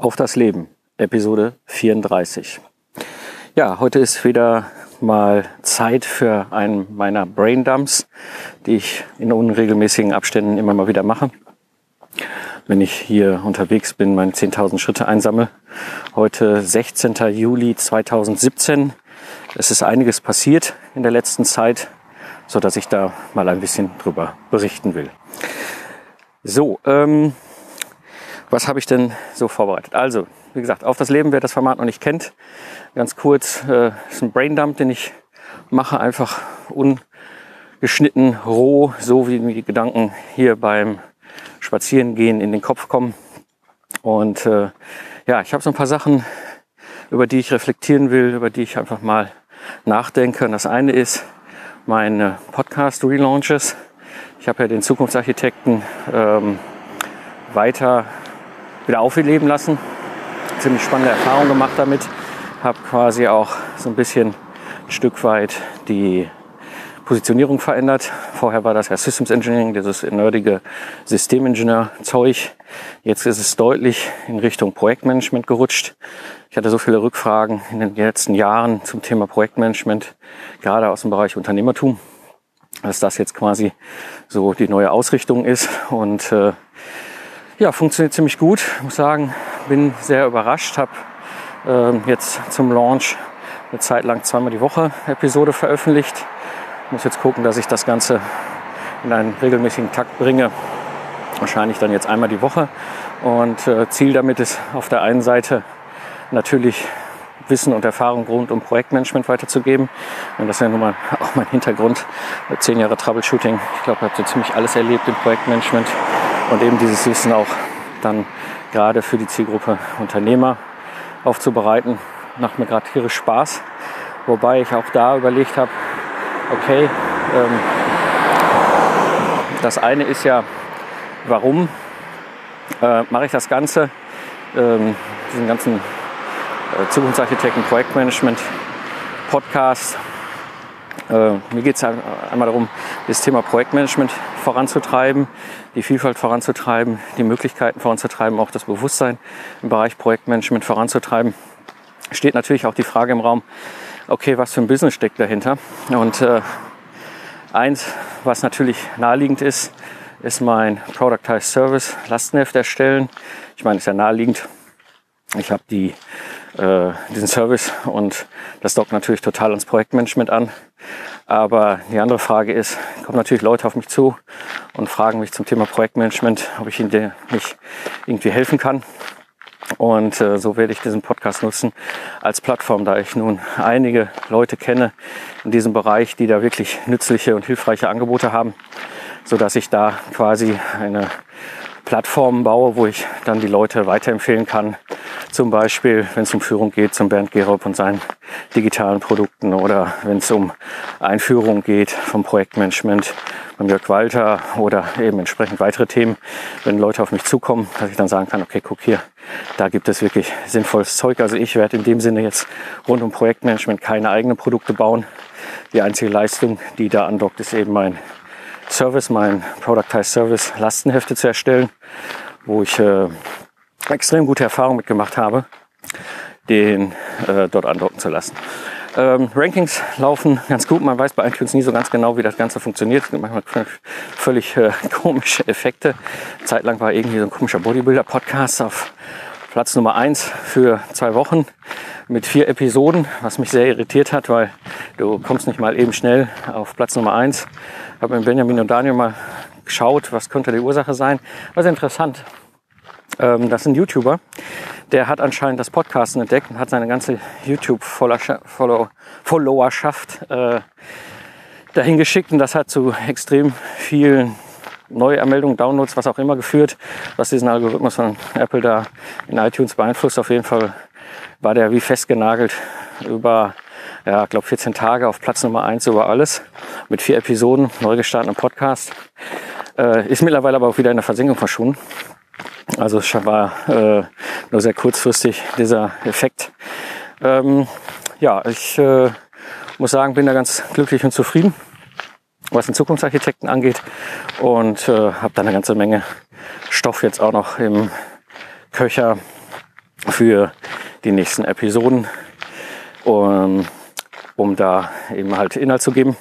Auf das Leben, Episode 34. Ja, heute ist wieder mal Zeit für einen meiner Brain Dumps, die ich in unregelmäßigen Abständen immer mal wieder mache. Wenn ich hier unterwegs bin, meine 10.000 Schritte einsammle. Heute 16. Juli 2017. Es ist einiges passiert in der letzten Zeit, so dass ich da mal ein bisschen drüber berichten will. So, ähm, was habe ich denn so vorbereitet? Also, wie gesagt, auf das Leben, wer das Format noch nicht kennt, ganz kurz, äh, ist ein Braindump, den ich mache, einfach ungeschnitten, roh, so wie mir die Gedanken hier beim Spazierengehen in den Kopf kommen. Und äh, ja, ich habe so ein paar Sachen, über die ich reflektieren will, über die ich einfach mal nachdenke. Und das eine ist meine Podcast-Relaunches. Ich habe ja den Zukunftsarchitekten ähm, weiter wieder aufleben lassen. Ziemlich spannende Erfahrung gemacht damit. Habe quasi auch so ein bisschen ein Stück weit die Positionierung verändert. Vorher war das ja Systems Engineering, dieses nerdige Systemingenieur-Zeug. Jetzt ist es deutlich in Richtung Projektmanagement gerutscht. Ich hatte so viele Rückfragen in den letzten Jahren zum Thema Projektmanagement, gerade aus dem Bereich Unternehmertum, dass das jetzt quasi so die neue Ausrichtung ist. Und äh, ja, funktioniert ziemlich gut. Ich muss sagen, bin sehr überrascht. Habe äh, jetzt zum Launch eine Zeit lang zweimal die Woche Episode veröffentlicht. Muss jetzt gucken, dass ich das Ganze in einen regelmäßigen Takt bringe. Wahrscheinlich dann jetzt einmal die Woche. Und äh, Ziel damit ist auf der einen Seite natürlich Wissen und Erfahrung rund um Projektmanagement weiterzugeben. Und das ist ja nun mal auch mein Hintergrund. Zehn Jahre Troubleshooting. Ich glaube, ich habe so ziemlich alles erlebt im Projektmanagement und eben dieses Wissen auch dann gerade für die Zielgruppe Unternehmer aufzubereiten. Macht mir gerade tierisch Spaß. Wobei ich auch da überlegt habe, okay, ähm, das eine ist ja, warum äh, mache ich das Ganze, ähm, diesen ganzen äh, Zukunftsarchitekten, Projektmanagement, Podcast. Äh, mir geht es einmal darum, das Thema Projektmanagement voranzutreiben, die Vielfalt voranzutreiben, die Möglichkeiten voranzutreiben, auch das Bewusstsein im Bereich Projektmanagement voranzutreiben. Steht natürlich auch die Frage im Raum, okay, was für ein Business steckt dahinter? Und äh, eins, was natürlich naheliegend ist, ist mein Productized Service Lastenheft erstellen. Ich meine, ist ja naheliegend. Ich habe die, äh, diesen Service und das dockt natürlich total ans Projektmanagement an. Aber die andere Frage ist, kommen natürlich Leute auf mich zu und fragen mich zum Thema Projektmanagement, ob ich ihnen nicht irgendwie helfen kann. Und äh, so werde ich diesen Podcast nutzen als Plattform, da ich nun einige Leute kenne in diesem Bereich, die da wirklich nützliche und hilfreiche Angebote haben, so dass ich da quasi eine Plattform baue, wo ich dann die Leute weiterempfehlen kann. Zum Beispiel, wenn es um Führung geht, zum Bernd Gerob und seinen digitalen Produkten oder wenn es um Einführung geht vom Projektmanagement von Jörg Walter oder eben entsprechend weitere Themen, wenn Leute auf mich zukommen, dass ich dann sagen kann, okay, guck hier, da gibt es wirklich sinnvolles Zeug. Also ich werde in dem Sinne jetzt rund um Projektmanagement keine eigenen Produkte bauen. Die einzige Leistung, die da andockt, ist eben mein Service, mein Productized Service Lastenhefte zu erstellen, wo ich äh, extrem gute Erfahrungen mitgemacht habe, den äh, dort andocken zu lassen. Ähm, Rankings laufen ganz gut. Man weiß bei iTunes nie so ganz genau, wie das Ganze funktioniert. Es gibt manchmal völlig äh, komische Effekte. Zeitlang war irgendwie so ein komischer Bodybuilder-Podcast auf Platz Nummer eins für zwei Wochen mit vier Episoden, was mich sehr irritiert hat, weil du kommst nicht mal eben schnell auf Platz Nummer eins. Ich habe mit Benjamin und Daniel mal geschaut, was könnte die Ursache sein. Was interessant. Ähm, das ist ein YouTuber, der hat anscheinend das Podcasten entdeckt und hat seine ganze YouTube-Followerschaft äh, dahin geschickt und das hat zu extrem vielen Neuermeldungen, Downloads, was auch immer geführt, was diesen Algorithmus von Apple da in iTunes beeinflusst. Auf jeden Fall war der wie festgenagelt über, ja, glaube 14 Tage auf Platz Nummer eins über alles mit vier Episoden, neu gestartetem Podcast. Äh, ist mittlerweile aber auch wieder in der Versenkung verschwunden. Also es war äh, nur sehr kurzfristig dieser Effekt. Ähm, ja, ich äh, muss sagen, bin da ganz glücklich und zufrieden was den Zukunftsarchitekten angeht und äh, habe da eine ganze Menge Stoff jetzt auch noch im Köcher, für die nächsten Episoden, um, um da eben halt Inhalt zu geben.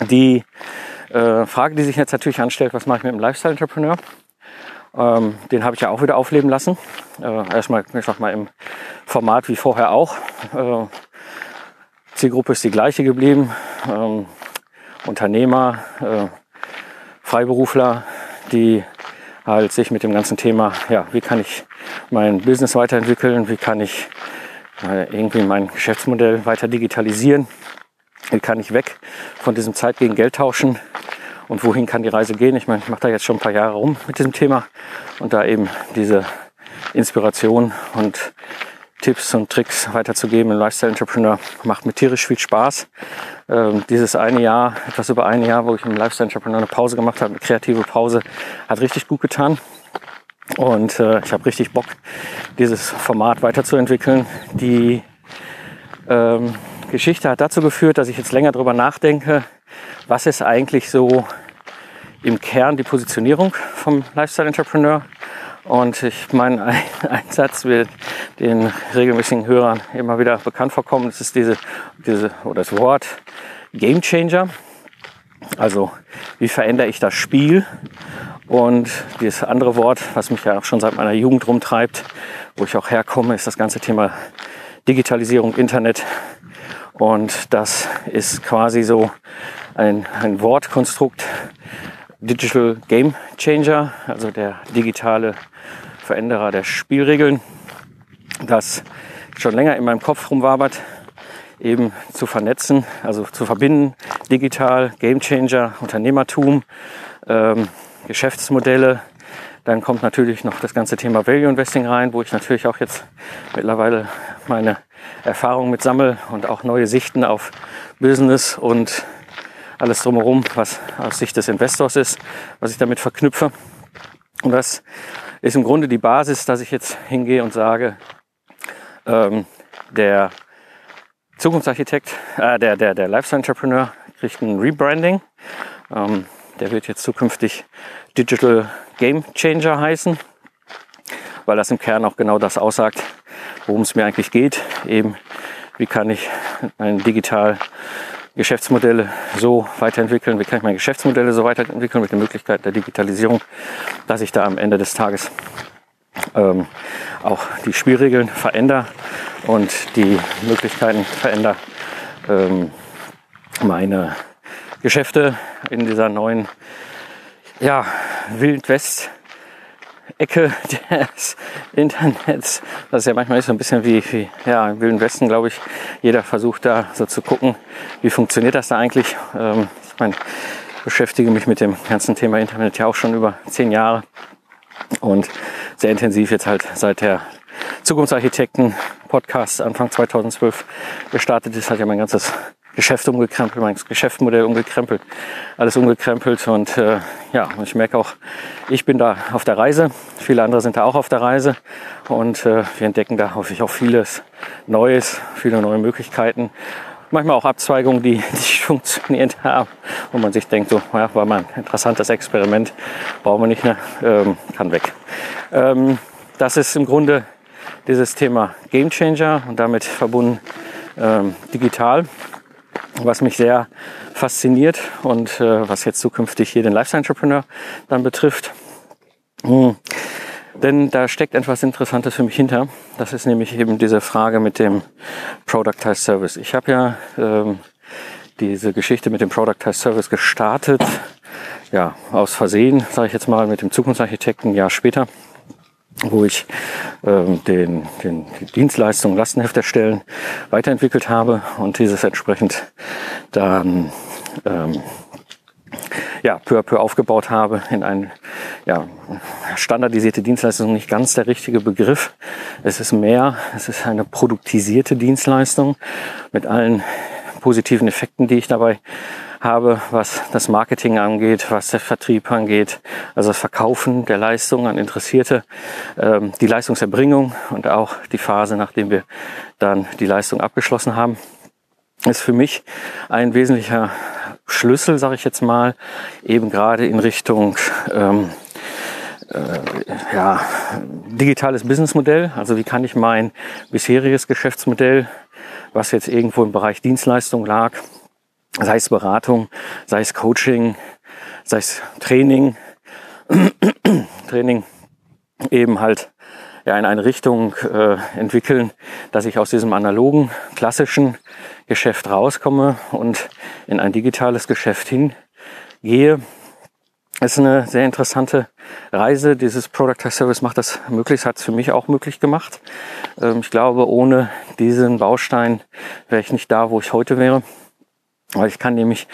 Die äh, Frage, die sich jetzt natürlich anstellt, was mache ich mit dem Lifestyle-Entrepreneur? Ähm, den habe ich ja auch wieder aufleben lassen. Äh, erstmal, ich sag mal, im Format wie vorher auch. Äh, Zielgruppe ist die gleiche geblieben. Ähm, Unternehmer, äh, Freiberufler, die halt sich mit dem ganzen Thema, ja, wie kann ich mein Business weiterentwickeln, wie kann ich äh, irgendwie mein Geschäftsmodell weiter digitalisieren, wie kann ich weg von diesem Zeit gegen Geld tauschen und wohin kann die Reise gehen. Ich meine, ich mache da jetzt schon ein paar Jahre rum mit diesem Thema und da eben diese Inspiration und Tipps und Tricks weiterzugeben im Lifestyle Entrepreneur macht mir tierisch viel Spaß. Ähm, dieses eine Jahr, etwas über ein Jahr, wo ich im Lifestyle Entrepreneur eine Pause gemacht habe, eine kreative Pause, hat richtig gut getan. Und äh, ich habe richtig Bock, dieses Format weiterzuentwickeln. Die ähm, Geschichte hat dazu geführt, dass ich jetzt länger darüber nachdenke, was ist eigentlich so im Kern die Positionierung vom Lifestyle Entrepreneur. Und ich meine, ein, ein Satz wird den regelmäßigen Hörern immer wieder bekannt vorkommen. Das ist diese, diese, oder das Wort Game Changer. Also, wie verändere ich das Spiel? Und das andere Wort, was mich ja auch schon seit meiner Jugend rumtreibt, wo ich auch herkomme, ist das ganze Thema Digitalisierung, Internet. Und das ist quasi so ein, ein Wortkonstrukt, Digital Game Changer, also der digitale Veränderer der Spielregeln, das schon länger in meinem Kopf rumwabert, eben zu vernetzen, also zu verbinden, digital, Game Changer, Unternehmertum, ähm, Geschäftsmodelle. Dann kommt natürlich noch das ganze Thema Value Investing rein, wo ich natürlich auch jetzt mittlerweile meine Erfahrungen mit sammle und auch neue Sichten auf Business und alles drumherum, was aus Sicht des Investors ist, was ich damit verknüpfe. Und das ist im Grunde die Basis, dass ich jetzt hingehe und sage, ähm, der Zukunftsarchitekt, äh, der, der, der Lifestyle Entrepreneur kriegt ein Rebranding. Ähm, der wird jetzt zukünftig Digital Game Changer heißen, weil das im Kern auch genau das aussagt, worum es mir eigentlich geht. Eben, wie kann ich ein digital Geschäftsmodelle so weiterentwickeln, wie kann ich meine Geschäftsmodelle so weiterentwickeln mit den Möglichkeiten der Digitalisierung, dass ich da am Ende des Tages ähm, auch die Spielregeln verändere und die Möglichkeiten verändere, ähm, meine Geschäfte in dieser neuen ja, Wild West Ecke des Internets. Das ist ja manchmal so ein bisschen wie, wie ja, im Wilden Westen, glaube ich. Jeder versucht da so zu gucken, wie funktioniert das da eigentlich. Ähm, ich meine, beschäftige mich mit dem ganzen Thema Internet ja auch schon über zehn Jahre und sehr intensiv jetzt halt seit der Zukunftsarchitekten Podcast Anfang 2012 gestartet ist, hat ja mein ganzes Geschäft umgekrempelt, mein Geschäftsmodell umgekrempelt, alles umgekrempelt und äh, ja, ich merke auch, ich bin da auf der Reise, viele andere sind da auch auf der Reise und äh, wir entdecken da hoffe ich auch vieles Neues, viele neue Möglichkeiten, manchmal auch Abzweigungen, die nicht funktioniert haben, wo man sich denkt, so, ja, war mal ein interessantes Experiment, brauchen wir nicht mehr, ähm, kann weg. Ähm, das ist im Grunde dieses Thema Game Changer und damit verbunden ähm, digital was mich sehr fasziniert und äh, was jetzt zukünftig hier den Lifestyle Entrepreneur dann betrifft. Hm. Denn da steckt etwas Interessantes für mich hinter. Das ist nämlich eben diese Frage mit dem Productized Service. Ich habe ja ähm, diese Geschichte mit dem Productized Service gestartet, ja, aus Versehen, sage ich jetzt mal, mit dem Zukunftsarchitekten ein Jahr später wo ich ähm, den, den, die Dienstleistung Lastenheft erstellen weiterentwickelt habe und dieses entsprechend dann ähm, ja, peu à peu aufgebaut habe in ein ja, standardisierte Dienstleistung, nicht ganz der richtige Begriff. Es ist mehr, es ist eine produktisierte Dienstleistung mit allen positiven Effekten, die ich dabei habe, was das Marketing angeht, was der Vertrieb angeht, also das Verkaufen der Leistung an Interessierte, ähm, die Leistungserbringung und auch die Phase, nachdem wir dann die Leistung abgeschlossen haben, ist für mich ein wesentlicher Schlüssel, sage ich jetzt mal, eben gerade in Richtung ähm, äh, ja, digitales Businessmodell. Also wie kann ich mein bisheriges Geschäftsmodell, was jetzt irgendwo im Bereich Dienstleistung lag, sei es Beratung, sei es Coaching, sei es Training, Training eben halt ja, in eine Richtung äh, entwickeln, dass ich aus diesem analogen, klassischen Geschäft rauskomme und in ein digitales Geschäft hingehe. Es ist eine sehr interessante Reise. Dieses Product as Service macht das möglich, hat es für mich auch möglich gemacht. Ähm, ich glaube, ohne diesen Baustein wäre ich nicht da, wo ich heute wäre. Weil ich kann nämlich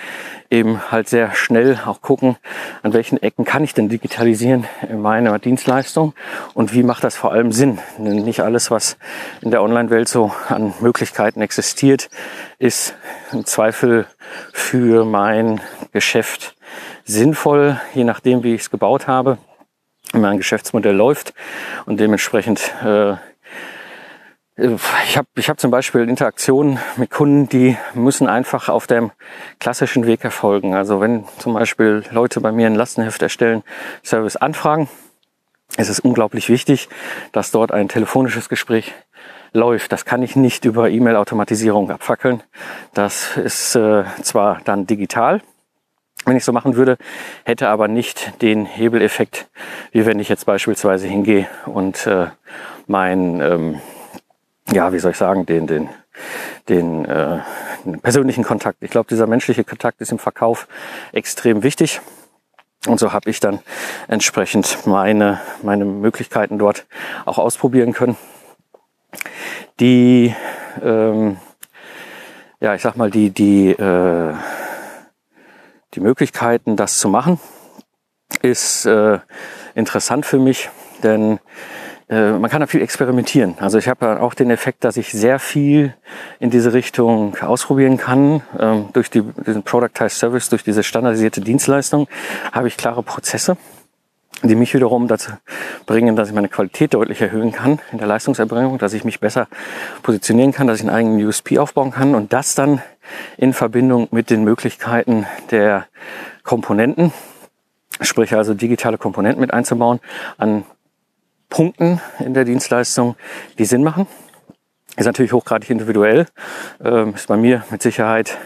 eben halt sehr schnell auch gucken, an welchen Ecken kann ich denn digitalisieren in meiner Dienstleistung und wie macht das vor allem Sinn. Nicht alles, was in der Online-Welt so an Möglichkeiten existiert, ist im Zweifel für mein Geschäft sinnvoll, je nachdem, wie ich es gebaut habe, wie mein Geschäftsmodell läuft und dementsprechend äh, ich habe ich hab zum Beispiel Interaktionen mit Kunden, die müssen einfach auf dem klassischen Weg erfolgen. Also wenn zum Beispiel Leute bei mir ein Lastenheft erstellen, Service anfragen, ist es unglaublich wichtig, dass dort ein telefonisches Gespräch läuft. Das kann ich nicht über E-Mail-Automatisierung abfackeln. Das ist äh, zwar dann digital, wenn ich so machen würde, hätte aber nicht den Hebeleffekt, wie wenn ich jetzt beispielsweise hingehe und äh, mein ähm, ja, wie soll ich sagen, den, den, den, äh, den persönlichen Kontakt. Ich glaube, dieser menschliche Kontakt ist im Verkauf extrem wichtig. Und so habe ich dann entsprechend meine, meine Möglichkeiten dort auch ausprobieren können. Die, ähm, ja, ich sag mal, die, die, äh, die Möglichkeiten, das zu machen, ist äh, interessant für mich, denn äh, man kann da viel experimentieren. Also ich habe auch den Effekt, dass ich sehr viel in diese Richtung ausprobieren kann. Ähm, durch die, diesen Productized Service, durch diese standardisierte Dienstleistung habe ich klare Prozesse, die mich wiederum dazu bringen, dass ich meine Qualität deutlich erhöhen kann in der Leistungserbringung, dass ich mich besser positionieren kann, dass ich einen eigenen USP aufbauen kann und das dann in Verbindung mit den Möglichkeiten der Komponenten, sprich also digitale Komponenten mit einzubauen, an Punkten in der Dienstleistung, die Sinn machen. Ist natürlich hochgradig individuell. Ähm, ist bei mir mit Sicherheit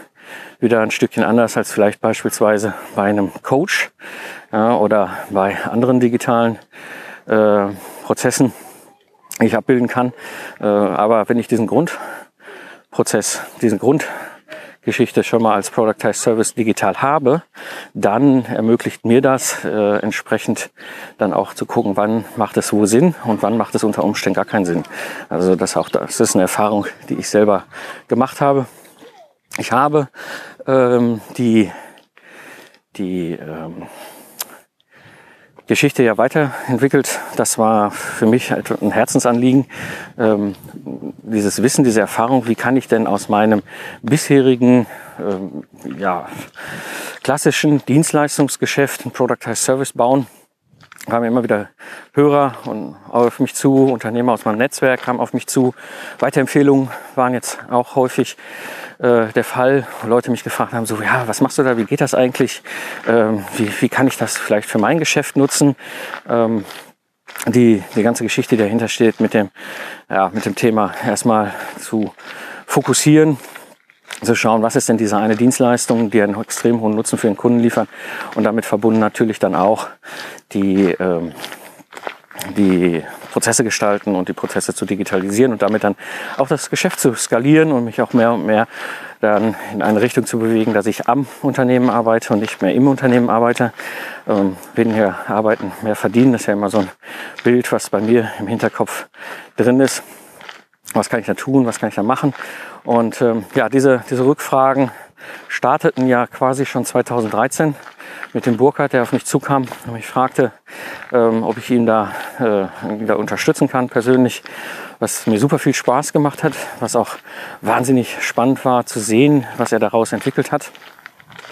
wieder ein Stückchen anders als vielleicht beispielsweise bei einem Coach ja, oder bei anderen digitalen äh, Prozessen, die ich abbilden kann. Äh, aber wenn ich diesen Grundprozess, diesen Grund Geschichte schon mal als Productized Service digital habe, dann ermöglicht mir das äh, entsprechend dann auch zu gucken, wann macht es wo Sinn und wann macht es unter Umständen gar keinen Sinn. Also das auch das ist eine Erfahrung, die ich selber gemacht habe. Ich habe ähm, die die ähm, Geschichte ja weiterentwickelt. Das war für mich halt ein Herzensanliegen. Ähm, dieses Wissen, diese Erfahrung, wie kann ich denn aus meinem bisherigen ähm, ja, klassischen Dienstleistungsgeschäft ein Productized Service bauen, kamen immer wieder Hörer und auf mich zu, Unternehmer aus meinem Netzwerk kamen auf mich zu. Weiterempfehlungen waren jetzt auch häufig äh, der Fall, wo Leute mich gefragt haben, so, ja, was machst du da, wie geht das eigentlich, ähm, wie, wie kann ich das vielleicht für mein Geschäft nutzen? Ähm, die, die ganze Geschichte, die dahinter steht, mit dem, ja, mit dem Thema erstmal zu fokussieren, zu schauen, was ist denn diese eine Dienstleistung, die einen extrem hohen Nutzen für den Kunden liefert und damit verbunden natürlich dann auch die, ähm, die Prozesse gestalten und die Prozesse zu digitalisieren und damit dann auch das Geschäft zu skalieren und mich auch mehr und mehr dann in eine Richtung zu bewegen, dass ich am Unternehmen arbeite und nicht mehr im Unternehmen arbeite. Ähm, weniger arbeiten, mehr verdienen, das ist ja immer so ein Bild, was bei mir im Hinterkopf drin ist. Was kann ich da tun, was kann ich da machen? Und ähm, ja, diese, diese Rückfragen starteten ja quasi schon 2013 mit dem Burkhardt, der auf mich zukam und mich fragte, ähm, ob ich ihn da, äh, da unterstützen kann persönlich, was mir super viel Spaß gemacht hat, was auch wahnsinnig spannend war zu sehen, was er daraus entwickelt hat.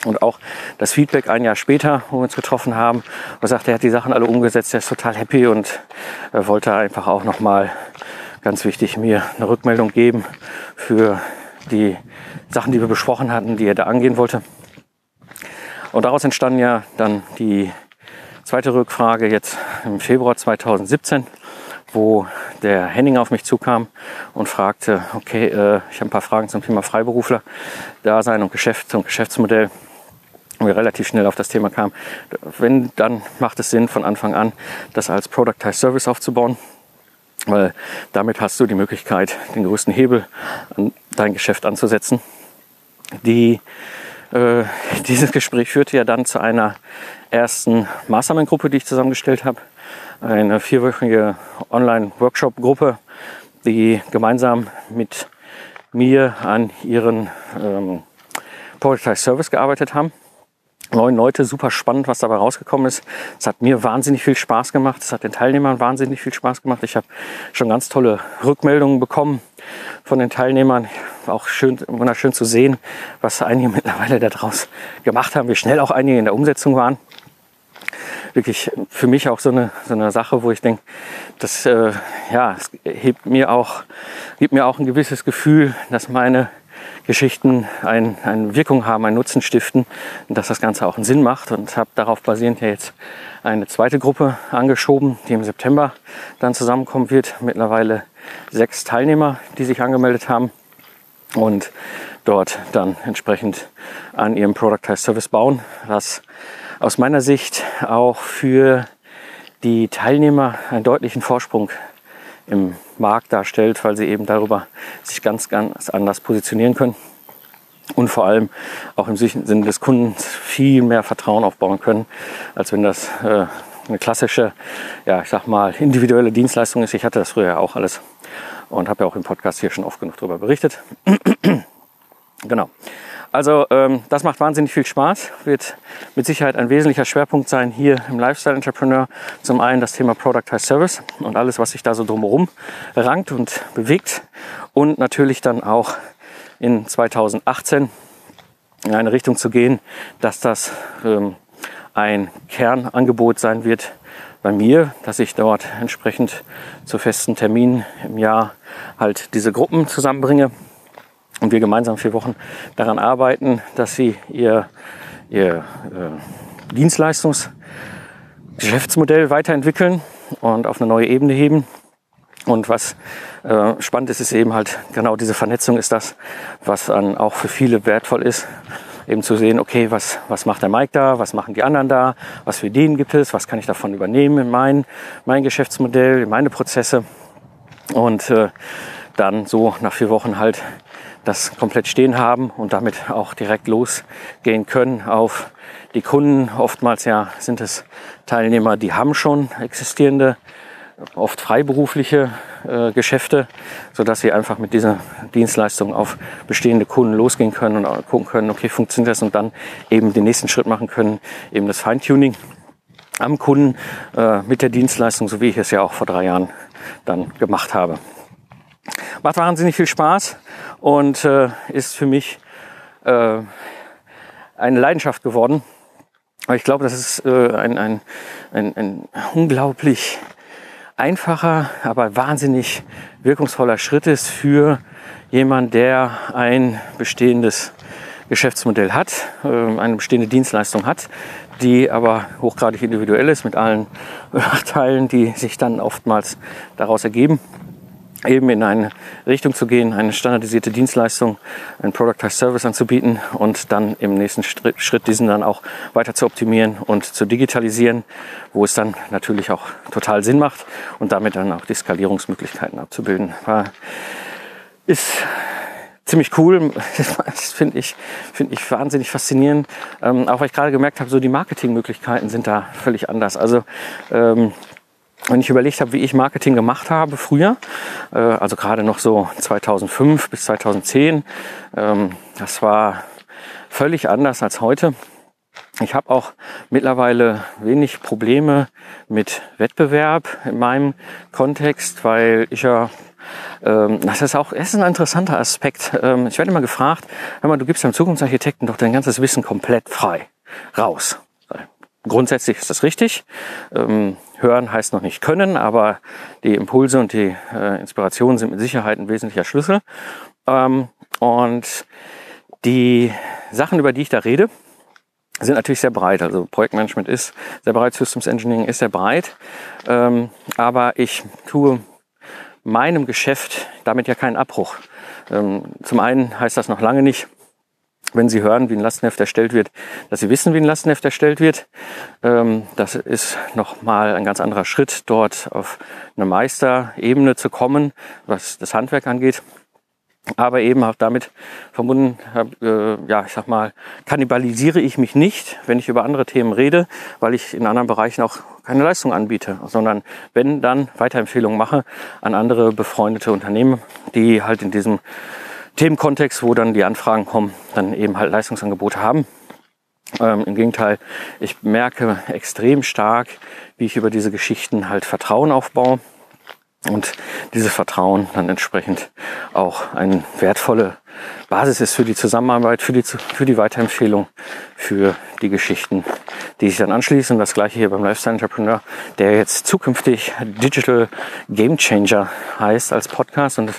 Und auch das Feedback ein Jahr später, wo wir uns getroffen haben, wo er sagte, er hat die Sachen alle umgesetzt, er ist total happy und äh, wollte einfach auch nochmal ganz wichtig mir eine Rückmeldung geben für die Sachen, die wir besprochen hatten, die er da angehen wollte. Und daraus entstanden ja dann die Zweite Rückfrage jetzt im Februar 2017, wo der Henning auf mich zukam und fragte, okay, äh, ich habe ein paar Fragen zum Thema Freiberufler, Dasein und Geschäft, zum Geschäftsmodell. Und wir relativ schnell auf das Thema kamen. Wenn, dann macht es Sinn, von Anfang an das als Productized Service aufzubauen, weil damit hast du die Möglichkeit, den größten Hebel an dein Geschäft anzusetzen. Die äh, dieses Gespräch führte ja dann zu einer ersten Mastermind-Gruppe, die ich zusammengestellt habe. Eine vierwöchige Online-Workshop-Gruppe, die gemeinsam mit mir an ihren ähm, Productize Service gearbeitet haben. Neun Leute, super spannend, was dabei rausgekommen ist. Es hat mir wahnsinnig viel Spaß gemacht. Es hat den Teilnehmern wahnsinnig viel Spaß gemacht. Ich habe schon ganz tolle Rückmeldungen bekommen von den Teilnehmern. Auch schön, wunderschön zu sehen, was einige mittlerweile daraus gemacht haben, wie schnell auch einige in der Umsetzung waren. Wirklich für mich auch so eine, so eine Sache, wo ich denke, das äh, ja, hebt mir auch, gibt mir auch ein gewisses Gefühl, dass meine Geschichten ein, eine Wirkung haben, einen Nutzen stiften und dass das Ganze auch einen Sinn macht. Und habe darauf basierend ja jetzt eine zweite Gruppe angeschoben, die im September dann zusammenkommen wird. Mittlerweile sechs Teilnehmer, die sich angemeldet haben und dort dann entsprechend an ihrem Productized Service bauen, was aus meiner Sicht auch für die Teilnehmer einen deutlichen Vorsprung im Markt darstellt, weil sie eben darüber sich ganz, ganz anders positionieren können und vor allem auch im Sinne des Kundens viel mehr Vertrauen aufbauen können, als wenn das äh, eine klassische, ja, ich sag mal, individuelle Dienstleistung ist. Ich hatte das früher ja auch alles und habe ja auch im Podcast hier schon oft genug darüber berichtet. genau. Also ähm, das macht wahnsinnig viel Spaß, wird mit Sicherheit ein wesentlicher Schwerpunkt sein hier im Lifestyle Entrepreneur. Zum einen das Thema Productized Service und alles, was sich da so drumherum rankt und bewegt. Und natürlich dann auch in 2018 in eine Richtung zu gehen, dass das ähm, ein Kernangebot sein wird bei mir, dass ich dort entsprechend zu festen Terminen im Jahr halt diese Gruppen zusammenbringe und wir gemeinsam vier Wochen daran arbeiten, dass sie ihr, ihr äh, Dienstleistungsgeschäftsmodell weiterentwickeln und auf eine neue Ebene heben. Und was äh, spannend ist, ist eben halt genau diese Vernetzung ist das, was dann auch für viele wertvoll ist, eben zu sehen, okay, was, was macht der Mike da, was machen die anderen da, was für Ideen gibt es, was kann ich davon übernehmen in mein, mein Geschäftsmodell, in meine Prozesse? Und äh, dann so nach vier Wochen halt das komplett stehen haben und damit auch direkt losgehen können auf die Kunden. Oftmals ja sind es Teilnehmer, die haben schon existierende, oft freiberufliche äh, Geschäfte, so dass sie einfach mit dieser Dienstleistung auf bestehende Kunden losgehen können und gucken können, okay, funktioniert das und dann eben den nächsten Schritt machen können, eben das Feintuning am Kunden äh, mit der Dienstleistung, so wie ich es ja auch vor drei Jahren dann gemacht habe. Macht wahnsinnig viel Spaß und äh, ist für mich äh, eine Leidenschaft geworden. Aber ich glaube, dass es äh, ein, ein, ein, ein unglaublich einfacher, aber wahnsinnig wirkungsvoller Schritt ist für jemanden, der ein bestehendes Geschäftsmodell hat, äh, eine bestehende Dienstleistung hat, die aber hochgradig individuell ist mit allen Teilen, die sich dann oftmals daraus ergeben eben in eine Richtung zu gehen, eine standardisierte Dienstleistung, ein Productized Service anzubieten und dann im nächsten Schritt diesen dann auch weiter zu optimieren und zu digitalisieren, wo es dann natürlich auch total Sinn macht und damit dann auch die Skalierungsmöglichkeiten abzubilden. War, ist ziemlich cool. Das finde ich, finde ich wahnsinnig faszinierend. Ähm, auch weil ich gerade gemerkt habe, so die Marketingmöglichkeiten sind da völlig anders. Also ähm, wenn ich überlegt habe, wie ich Marketing gemacht habe früher, äh, also gerade noch so 2005 bis 2010, ähm, das war völlig anders als heute. Ich habe auch mittlerweile wenig Probleme mit Wettbewerb in meinem Kontext, weil ich ja ähm, das ist auch das ist ein interessanter Aspekt. Ähm, ich werde immer gefragt, hör mal, du gibst deinem Zukunftsarchitekten doch dein ganzes Wissen komplett frei raus. Grundsätzlich ist das richtig. Ähm, hören heißt noch nicht können, aber die Impulse und die äh, Inspirationen sind mit Sicherheit ein wesentlicher Schlüssel. Ähm, und die Sachen, über die ich da rede, sind natürlich sehr breit. Also Projektmanagement ist sehr breit, Systems Engineering ist sehr breit. Ähm, aber ich tue meinem Geschäft damit ja keinen Abbruch. Ähm, zum einen heißt das noch lange nicht, wenn Sie hören, wie ein Lastenheft erstellt wird, dass Sie wissen, wie ein Lastenheft erstellt wird. Ähm, das ist nochmal ein ganz anderer Schritt, dort auf eine Meisterebene zu kommen, was das Handwerk angeht aber eben auch damit verbunden, äh, ja, ich sag mal, kannibalisiere ich mich nicht, wenn ich über andere Themen rede, weil ich in anderen Bereichen auch keine Leistung anbiete, sondern wenn dann Weiterempfehlungen mache an andere befreundete Unternehmen, die halt in diesem Themenkontext, wo dann die Anfragen kommen, dann eben halt Leistungsangebote haben. Ähm, Im Gegenteil, ich merke extrem stark, wie ich über diese Geschichten halt Vertrauen aufbaue und dieses Vertrauen dann entsprechend auch eine wertvolle Basis ist für die Zusammenarbeit, für die, für die Weiterempfehlung, für die Geschichten, die sich dann anschließen. Und das gleiche hier beim Lifestyle Entrepreneur, der jetzt zukünftig Digital Game Changer heißt als Podcast und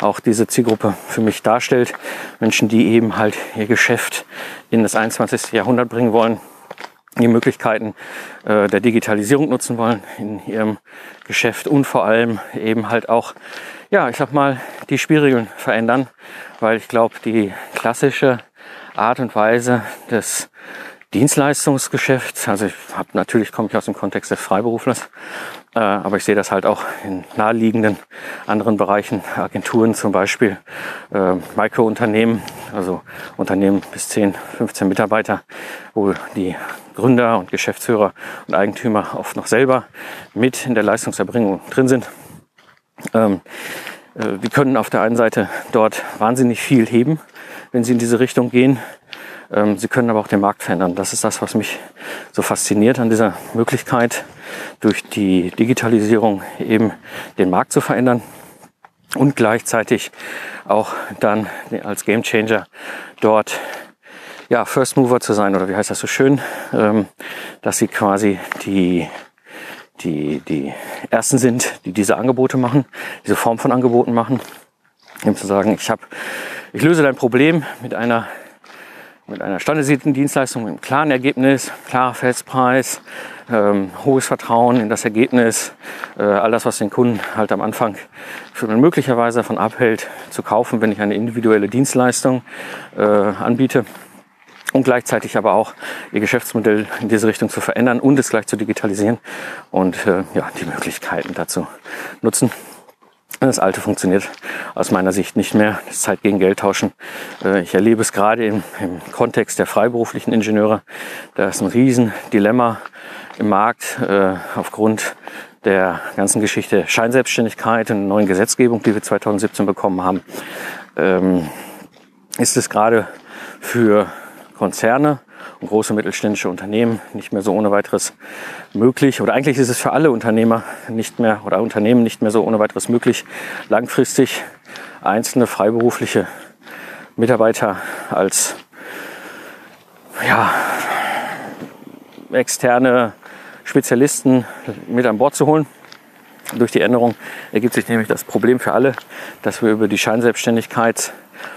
auch diese Zielgruppe für mich darstellt. Menschen, die eben halt ihr Geschäft in das 21. Jahrhundert bringen wollen, die Möglichkeiten äh, der Digitalisierung nutzen wollen in ihrem Geschäft und vor allem eben halt auch, ja, ich sag mal, die Spielregeln verändern, weil ich glaube, die klassische Art und Weise des Dienstleistungsgeschäfts, also ich habe natürlich komme ich aus dem Kontext des Freiberuflers, äh, aber ich sehe das halt auch in naheliegenden anderen Bereichen, Agenturen zum Beispiel, äh, Mikrounternehmen, also Unternehmen bis 10, 15 Mitarbeiter, wo die Gründer und Geschäftsführer und Eigentümer oft noch selber mit in der Leistungserbringung drin sind. Ähm, äh, wir können auf der einen Seite dort wahnsinnig viel heben, wenn sie in diese Richtung gehen. Ähm, sie können aber auch den Markt verändern. Das ist das, was mich so fasziniert an dieser Möglichkeit, durch die Digitalisierung eben den Markt zu verändern und gleichzeitig auch dann als Gamechanger dort ja, First Mover zu sein oder wie heißt das so schön, ähm, dass sie quasi die die, die ersten sind, die diese Angebote machen, diese Form von Angeboten machen. Um zu sagen, ich habe, ich löse dein Problem mit einer mit einer standardisierten Dienstleistung, mit einem klaren Ergebnis, klarer Festpreis, ähm, hohes Vertrauen in das Ergebnis, äh, all das, was den Kunden halt am Anfang möglicherweise davon abhält, zu kaufen, wenn ich eine individuelle Dienstleistung äh, anbiete und gleichzeitig aber auch ihr Geschäftsmodell in diese Richtung zu verändern und es gleich zu digitalisieren und äh, ja, die Möglichkeiten dazu nutzen. Das alte funktioniert aus meiner Sicht nicht mehr. Das Zeit gegen Geld tauschen. Äh, ich erlebe es gerade im, im Kontext der freiberuflichen Ingenieure. Da ist ein Riesendilemma im Markt äh, aufgrund der ganzen Geschichte Scheinselbstständigkeit und neuen Gesetzgebung, die wir 2017 bekommen haben. Ähm, ist es gerade für Konzerne und große mittelständische Unternehmen nicht mehr so ohne weiteres möglich. Oder eigentlich ist es für alle Unternehmer nicht mehr oder Unternehmen nicht mehr so ohne weiteres möglich, langfristig einzelne freiberufliche Mitarbeiter als ja, externe Spezialisten mit an Bord zu holen. Durch die Änderung ergibt sich nämlich das Problem für alle, dass wir über die Scheinselbstständigkeit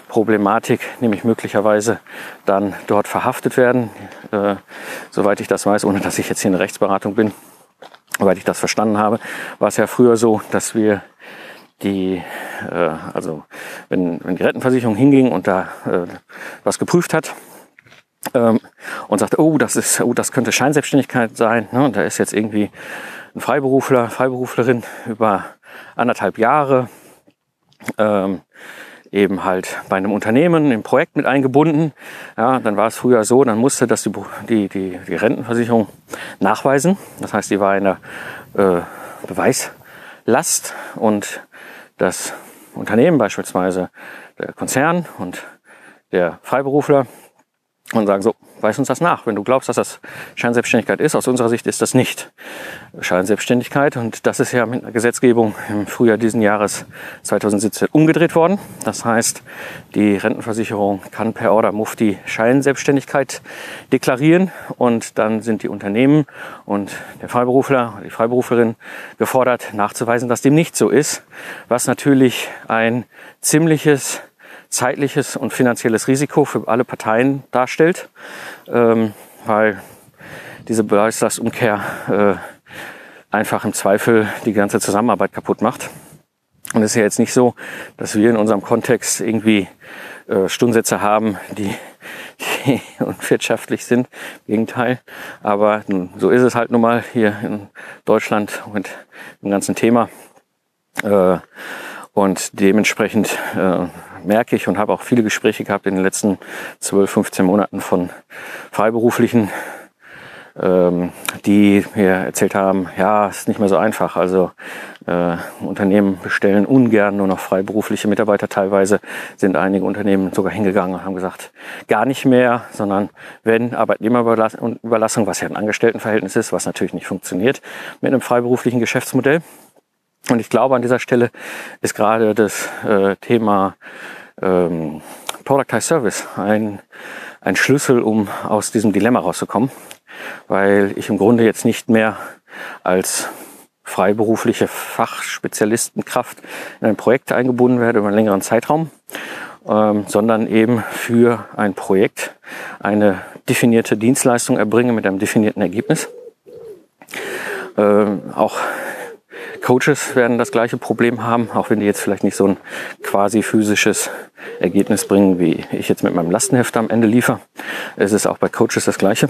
Problematik, nämlich möglicherweise dann dort verhaftet werden, äh, soweit ich das weiß, ohne dass ich jetzt hier in Rechtsberatung bin, soweit ich das verstanden habe, war es ja früher so, dass wir die, äh, also wenn, wenn die Rentenversicherung hinging und da äh, was geprüft hat, ähm, und sagte, oh, das ist, oh, das könnte Scheinselbstständigkeit sein. Ne? Und da ist jetzt irgendwie ein Freiberufler, Freiberuflerin über anderthalb Jahre ähm, eben halt bei einem Unternehmen im Projekt mit eingebunden. Ja, dann war es früher so, dann musste das die, die, die, die Rentenversicherung nachweisen. Das heißt, die war in der äh, Beweislast und das Unternehmen beispielsweise, der Konzern und der Freiberufler und sagen so, weis uns das nach. Wenn du glaubst, dass das Scheinselbstständigkeit ist, aus unserer Sicht ist das nicht Scheinselbstständigkeit. Und das ist ja mit einer Gesetzgebung im Frühjahr diesen Jahres 2017 umgedreht worden. Das heißt, die Rentenversicherung kann per Order Mufti Scheinselbstständigkeit deklarieren und dann sind die Unternehmen und der Freiberufler, die Freiberuflerin gefordert nachzuweisen, dass dem nicht so ist, was natürlich ein ziemliches zeitliches und finanzielles Risiko für alle Parteien darstellt. Ähm, weil diese Beweislastumkehr äh, einfach im Zweifel die ganze Zusammenarbeit kaputt macht. Und es ist ja jetzt nicht so, dass wir in unserem Kontext irgendwie äh, Stundensätze haben, die, die unwirtschaftlich sind. Im Gegenteil. Aber so ist es halt nun mal hier in Deutschland mit dem ganzen Thema. Äh, und dementsprechend äh, merke ich und habe auch viele Gespräche gehabt in den letzten 12, 15 Monaten von Freiberuflichen, ähm, die mir erzählt haben, ja, ist nicht mehr so einfach. Also äh, Unternehmen bestellen ungern nur noch freiberufliche Mitarbeiter. Teilweise sind einige Unternehmen sogar hingegangen und haben gesagt, gar nicht mehr, sondern wenn Arbeitnehmerüberlassung, was ja ein Angestelltenverhältnis ist, was natürlich nicht funktioniert mit einem freiberuflichen Geschäftsmodell. Und ich glaube, an dieser Stelle ist gerade das äh, Thema ähm, Productized Service ein, ein Schlüssel, um aus diesem Dilemma rauszukommen, weil ich im Grunde jetzt nicht mehr als freiberufliche Fachspezialistenkraft in ein Projekt eingebunden werde über einen längeren Zeitraum, ähm, sondern eben für ein Projekt eine definierte Dienstleistung erbringe mit einem definierten Ergebnis. Ähm, auch Coaches werden das gleiche Problem haben, auch wenn die jetzt vielleicht nicht so ein quasi physisches Ergebnis bringen, wie ich jetzt mit meinem Lastenheft am Ende liefere. Es ist auch bei Coaches das gleiche.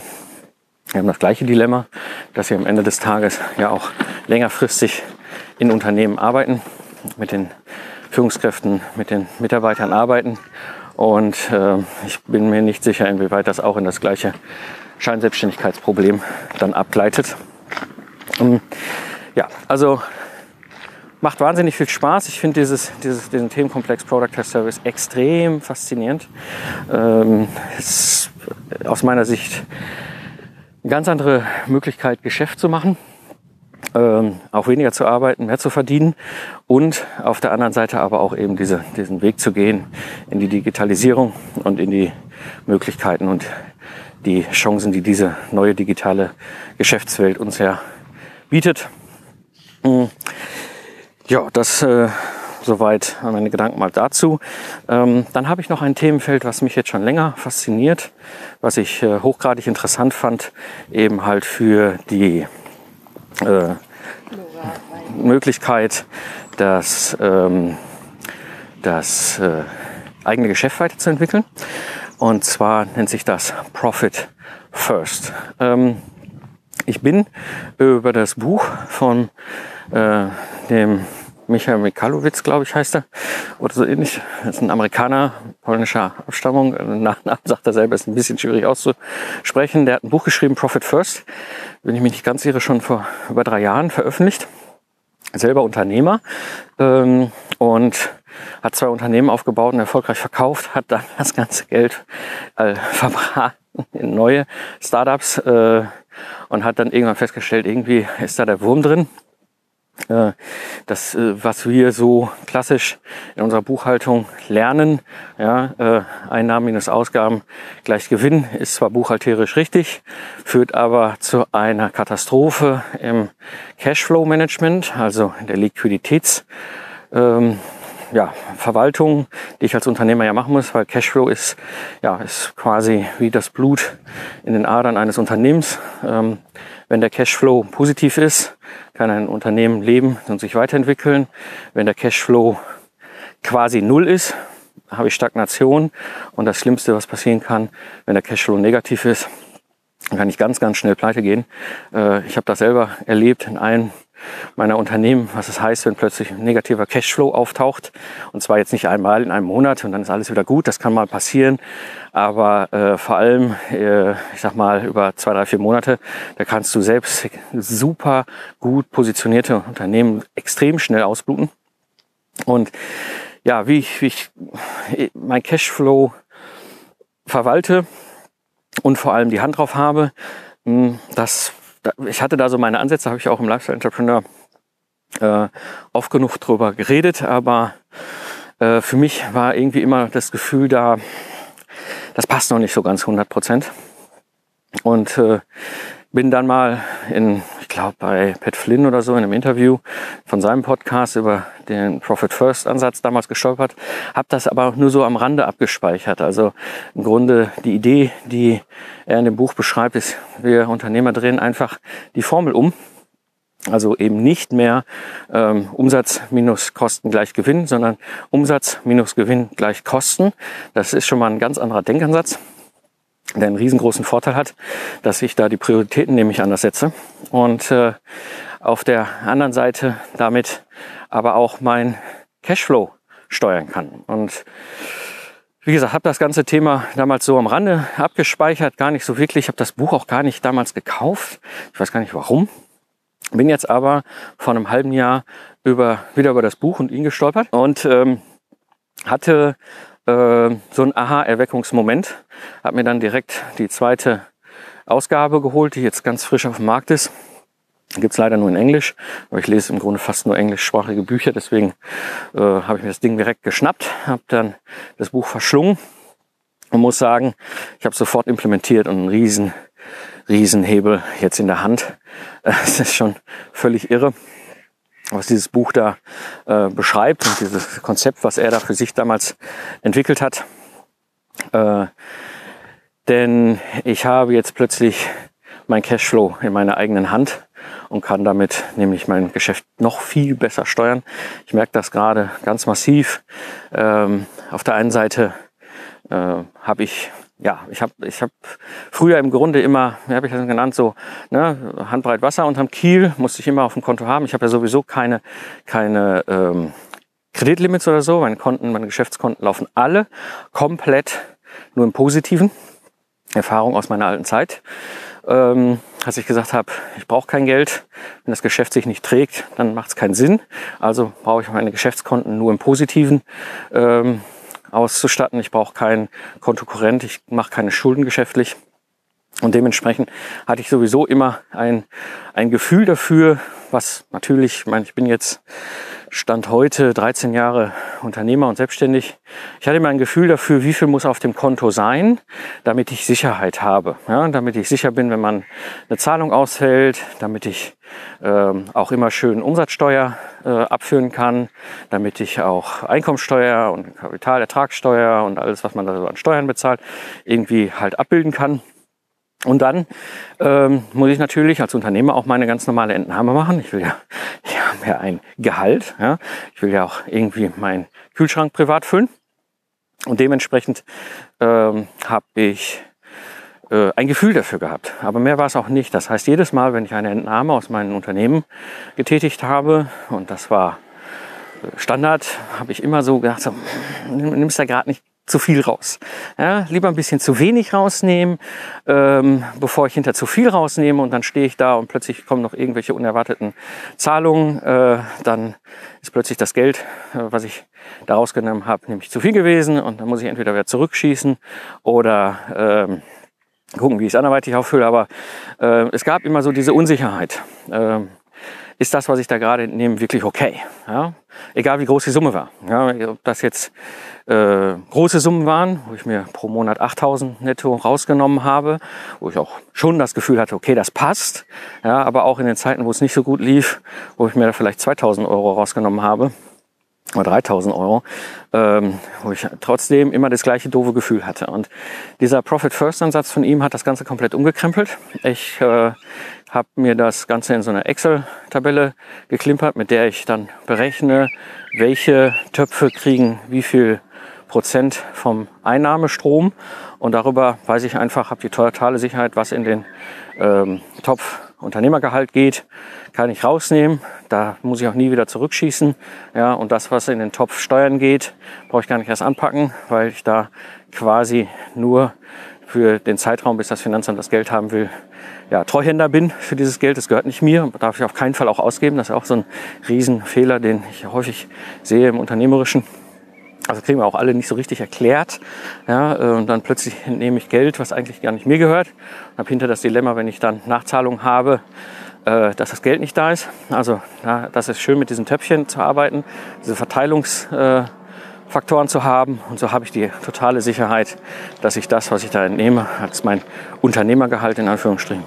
Wir haben das gleiche Dilemma, dass sie am Ende des Tages ja auch längerfristig in Unternehmen arbeiten, mit den Führungskräften, mit den Mitarbeitern arbeiten. Und äh, ich bin mir nicht sicher, inwieweit das auch in das gleiche Scheinselbstständigkeitsproblem dann abgleitet. Ähm, ja, also macht wahnsinnig viel Spaß. Ich finde dieses, dieses, diesen Themenkomplex Product as Service extrem faszinierend. Ähm, ist aus meiner Sicht eine ganz andere Möglichkeit, Geschäft zu machen. Ähm, auch weniger zu arbeiten, mehr zu verdienen und auf der anderen Seite aber auch eben diese, diesen Weg zu gehen in die Digitalisierung und in die Möglichkeiten und die Chancen, die diese neue digitale Geschäftswelt uns ja bietet. Mhm. Ja, das äh, soweit meine Gedanken mal dazu. Ähm, dann habe ich noch ein Themenfeld, was mich jetzt schon länger fasziniert, was ich äh, hochgradig interessant fand, eben halt für die äh, Möglichkeit, das, ähm, das äh, eigene Geschäft weiterzuentwickeln. Und zwar nennt sich das Profit First. Ähm, ich bin über das Buch von äh, dem Michael Mikalowitz, glaube ich, heißt er, oder so ähnlich. Das ist ein Amerikaner polnischer Abstammung. Nachnamen sagt er selber, ist ein bisschen schwierig auszusprechen. Der hat ein Buch geschrieben, Profit First. Wenn ich mich nicht ganz irre, schon vor über drei Jahren veröffentlicht. Selber Unternehmer ähm, und hat zwei Unternehmen aufgebaut und erfolgreich verkauft, hat dann das ganze Geld äh, verbraten in neue Startups äh, und hat dann irgendwann festgestellt, irgendwie ist da der Wurm drin das, äh, was wir so klassisch in unserer Buchhaltung lernen, ja, äh, Einnahmen minus Ausgaben gleich Gewinn, ist zwar buchhalterisch richtig, führt aber zu einer Katastrophe im Cashflow-Management, also in der Liquiditäts- ähm, ja, Verwaltung, die ich als Unternehmer ja machen muss, weil Cashflow ist, ja, ist quasi wie das Blut in den Adern eines Unternehmens. Ähm, wenn der Cashflow positiv ist, kann ein Unternehmen leben und sich weiterentwickeln. Wenn der Cashflow quasi null ist, habe ich Stagnation. Und das Schlimmste, was passieren kann, wenn der Cashflow negativ ist, kann ich ganz, ganz schnell pleite gehen. Äh, ich habe das selber erlebt in einem meiner Unternehmen, was es heißt, wenn plötzlich ein negativer Cashflow auftaucht. Und zwar jetzt nicht einmal in einem Monat und dann ist alles wieder gut. Das kann mal passieren. Aber äh, vor allem, äh, ich sag mal, über zwei, drei, vier Monate, da kannst du selbst super gut positionierte Unternehmen extrem schnell ausbluten. Und ja, wie ich, wie ich mein Cashflow verwalte und vor allem die Hand drauf habe, hm, das ich hatte da so meine Ansätze, habe ich auch im Lifestyle Entrepreneur äh, oft genug drüber geredet, aber äh, für mich war irgendwie immer das Gefühl da, das passt noch nicht so ganz 100 Prozent. Und äh, bin dann mal in, ich glaube, bei Pat Flynn oder so in einem Interview von seinem Podcast über den Profit First Ansatz damals gestolpert, habe das aber nur so am Rande abgespeichert. Also im Grunde die Idee, die er in dem Buch beschreibt, ist, wir Unternehmer drehen einfach die Formel um. Also eben nicht mehr ähm, Umsatz minus Kosten gleich Gewinn, sondern Umsatz minus Gewinn gleich Kosten. Das ist schon mal ein ganz anderer Denkansatz der einen riesengroßen Vorteil hat, dass ich da die Prioritäten nämlich anders setze und äh, auf der anderen Seite damit aber auch mein Cashflow steuern kann. Und wie gesagt, habe das ganze Thema damals so am Rande abgespeichert, gar nicht so wirklich. Ich habe das Buch auch gar nicht damals gekauft. Ich weiß gar nicht warum. Bin jetzt aber vor einem halben Jahr über, wieder über das Buch und ihn gestolpert und ähm, hatte äh, so ein Aha-Erweckungsmoment. Habe mir dann direkt die zweite Ausgabe geholt, die jetzt ganz frisch auf dem Markt ist. Gibt's leider nur in Englisch, aber ich lese im Grunde fast nur englischsprachige Bücher, deswegen äh, habe ich mir das Ding direkt geschnappt, habe dann das Buch verschlungen und muss sagen, ich habe sofort implementiert und einen riesen, riesen Hebel jetzt in der Hand. Es ist schon völlig irre was dieses Buch da äh, beschreibt und dieses Konzept, was er da für sich damals entwickelt hat. Äh, denn ich habe jetzt plötzlich mein Cashflow in meiner eigenen Hand und kann damit nämlich mein Geschäft noch viel besser steuern. Ich merke das gerade ganz massiv. Ähm, auf der einen Seite äh, habe ich ja, ich habe ich hab früher im Grunde immer, wie habe ich das genannt, so ne, Handbreit Wasser unterm Kiel musste ich immer auf dem Konto haben. Ich habe ja sowieso keine, keine ähm, Kreditlimits oder so. Meine Konten, meine Geschäftskonten laufen alle komplett nur im Positiven. Erfahrung aus meiner alten Zeit. Ähm, als ich gesagt habe, ich brauche kein Geld, wenn das Geschäft sich nicht trägt, dann macht es keinen Sinn. Also brauche ich meine Geschäftskonten nur im Positiven. Ähm, auszustatten. Ich brauche keinen Kontokorrent, ich mache keine Schulden geschäftlich. Und dementsprechend hatte ich sowieso immer ein, ein Gefühl dafür, was natürlich, ich meine, ich bin jetzt Stand heute 13 Jahre Unternehmer und selbstständig. Ich hatte immer ein Gefühl dafür, wie viel muss auf dem Konto sein, damit ich Sicherheit habe. Ja, damit ich sicher bin, wenn man eine Zahlung ausfällt, damit ich ähm, auch immer schön Umsatzsteuer äh, abführen kann, damit ich auch Einkommensteuer und Kapitalertragssteuer und alles, was man da so an Steuern bezahlt, irgendwie halt abbilden kann. Und dann ähm, muss ich natürlich als Unternehmer auch meine ganz normale Entnahme machen. Ich will ja, ich ja ein Gehalt. Ja. Ich will ja auch irgendwie meinen Kühlschrank privat füllen. Und dementsprechend ähm, habe ich äh, ein Gefühl dafür gehabt. Aber mehr war es auch nicht. Das heißt, jedes Mal, wenn ich eine Entnahme aus meinem Unternehmen getätigt habe, und das war Standard, habe ich immer so gedacht, so, nimmst da gerade nicht zu viel raus. Ja, lieber ein bisschen zu wenig rausnehmen, ähm, bevor ich hinter zu viel rausnehme und dann stehe ich da und plötzlich kommen noch irgendwelche unerwarteten Zahlungen. Äh, dann ist plötzlich das Geld, äh, was ich da rausgenommen habe, nämlich zu viel gewesen und dann muss ich entweder wieder zurückschießen oder ähm, gucken, wie ich es anderweitig auffülle. Aber äh, es gab immer so diese Unsicherheit. Ähm, ist das, was ich da gerade nehme, wirklich okay? Ja? Egal wie groß die Summe war. Ja, ob das jetzt äh, große Summen waren, wo ich mir pro Monat 8000 netto rausgenommen habe, wo ich auch schon das Gefühl hatte, okay, das passt. Ja, aber auch in den Zeiten, wo es nicht so gut lief, wo ich mir da vielleicht 2000 Euro rausgenommen habe, oder 3000 Euro, ähm, wo ich trotzdem immer das gleiche doofe Gefühl hatte. Und dieser Profit First Ansatz von ihm hat das Ganze komplett umgekrempelt. Ich äh, habe mir das Ganze in so einer Excel-Tabelle geklimpert, mit der ich dann berechne, welche Töpfe kriegen wie viel Prozent vom Einnahmestrom. Und darüber weiß ich einfach, habe die totale Sicherheit, was in den ähm, Topf Unternehmergehalt geht, kann ich rausnehmen. Da muss ich auch nie wieder zurückschießen. Ja, und das, was in den Topf Steuern geht, brauche ich gar nicht erst anpacken, weil ich da quasi nur für den Zeitraum, bis das Finanzamt das Geld haben will, ja, Treuhänder bin für dieses Geld. Das gehört nicht mir, darf ich auf keinen Fall auch ausgeben. Das ist auch so ein Riesenfehler, den ich häufig sehe im Unternehmerischen. Also kriegen wir auch alle nicht so richtig erklärt. Ja, äh, und dann plötzlich nehme ich Geld, was eigentlich gar nicht mir gehört. Und habe hinter das Dilemma, wenn ich dann Nachzahlungen habe, äh, dass das Geld nicht da ist. Also ja, das ist schön mit diesen Töpfchen zu arbeiten, diese Verteilungs äh, zu haben. Und so habe ich die totale Sicherheit, dass ich das, was ich da entnehme, als mein Unternehmergehalt in Anführungsstrichen,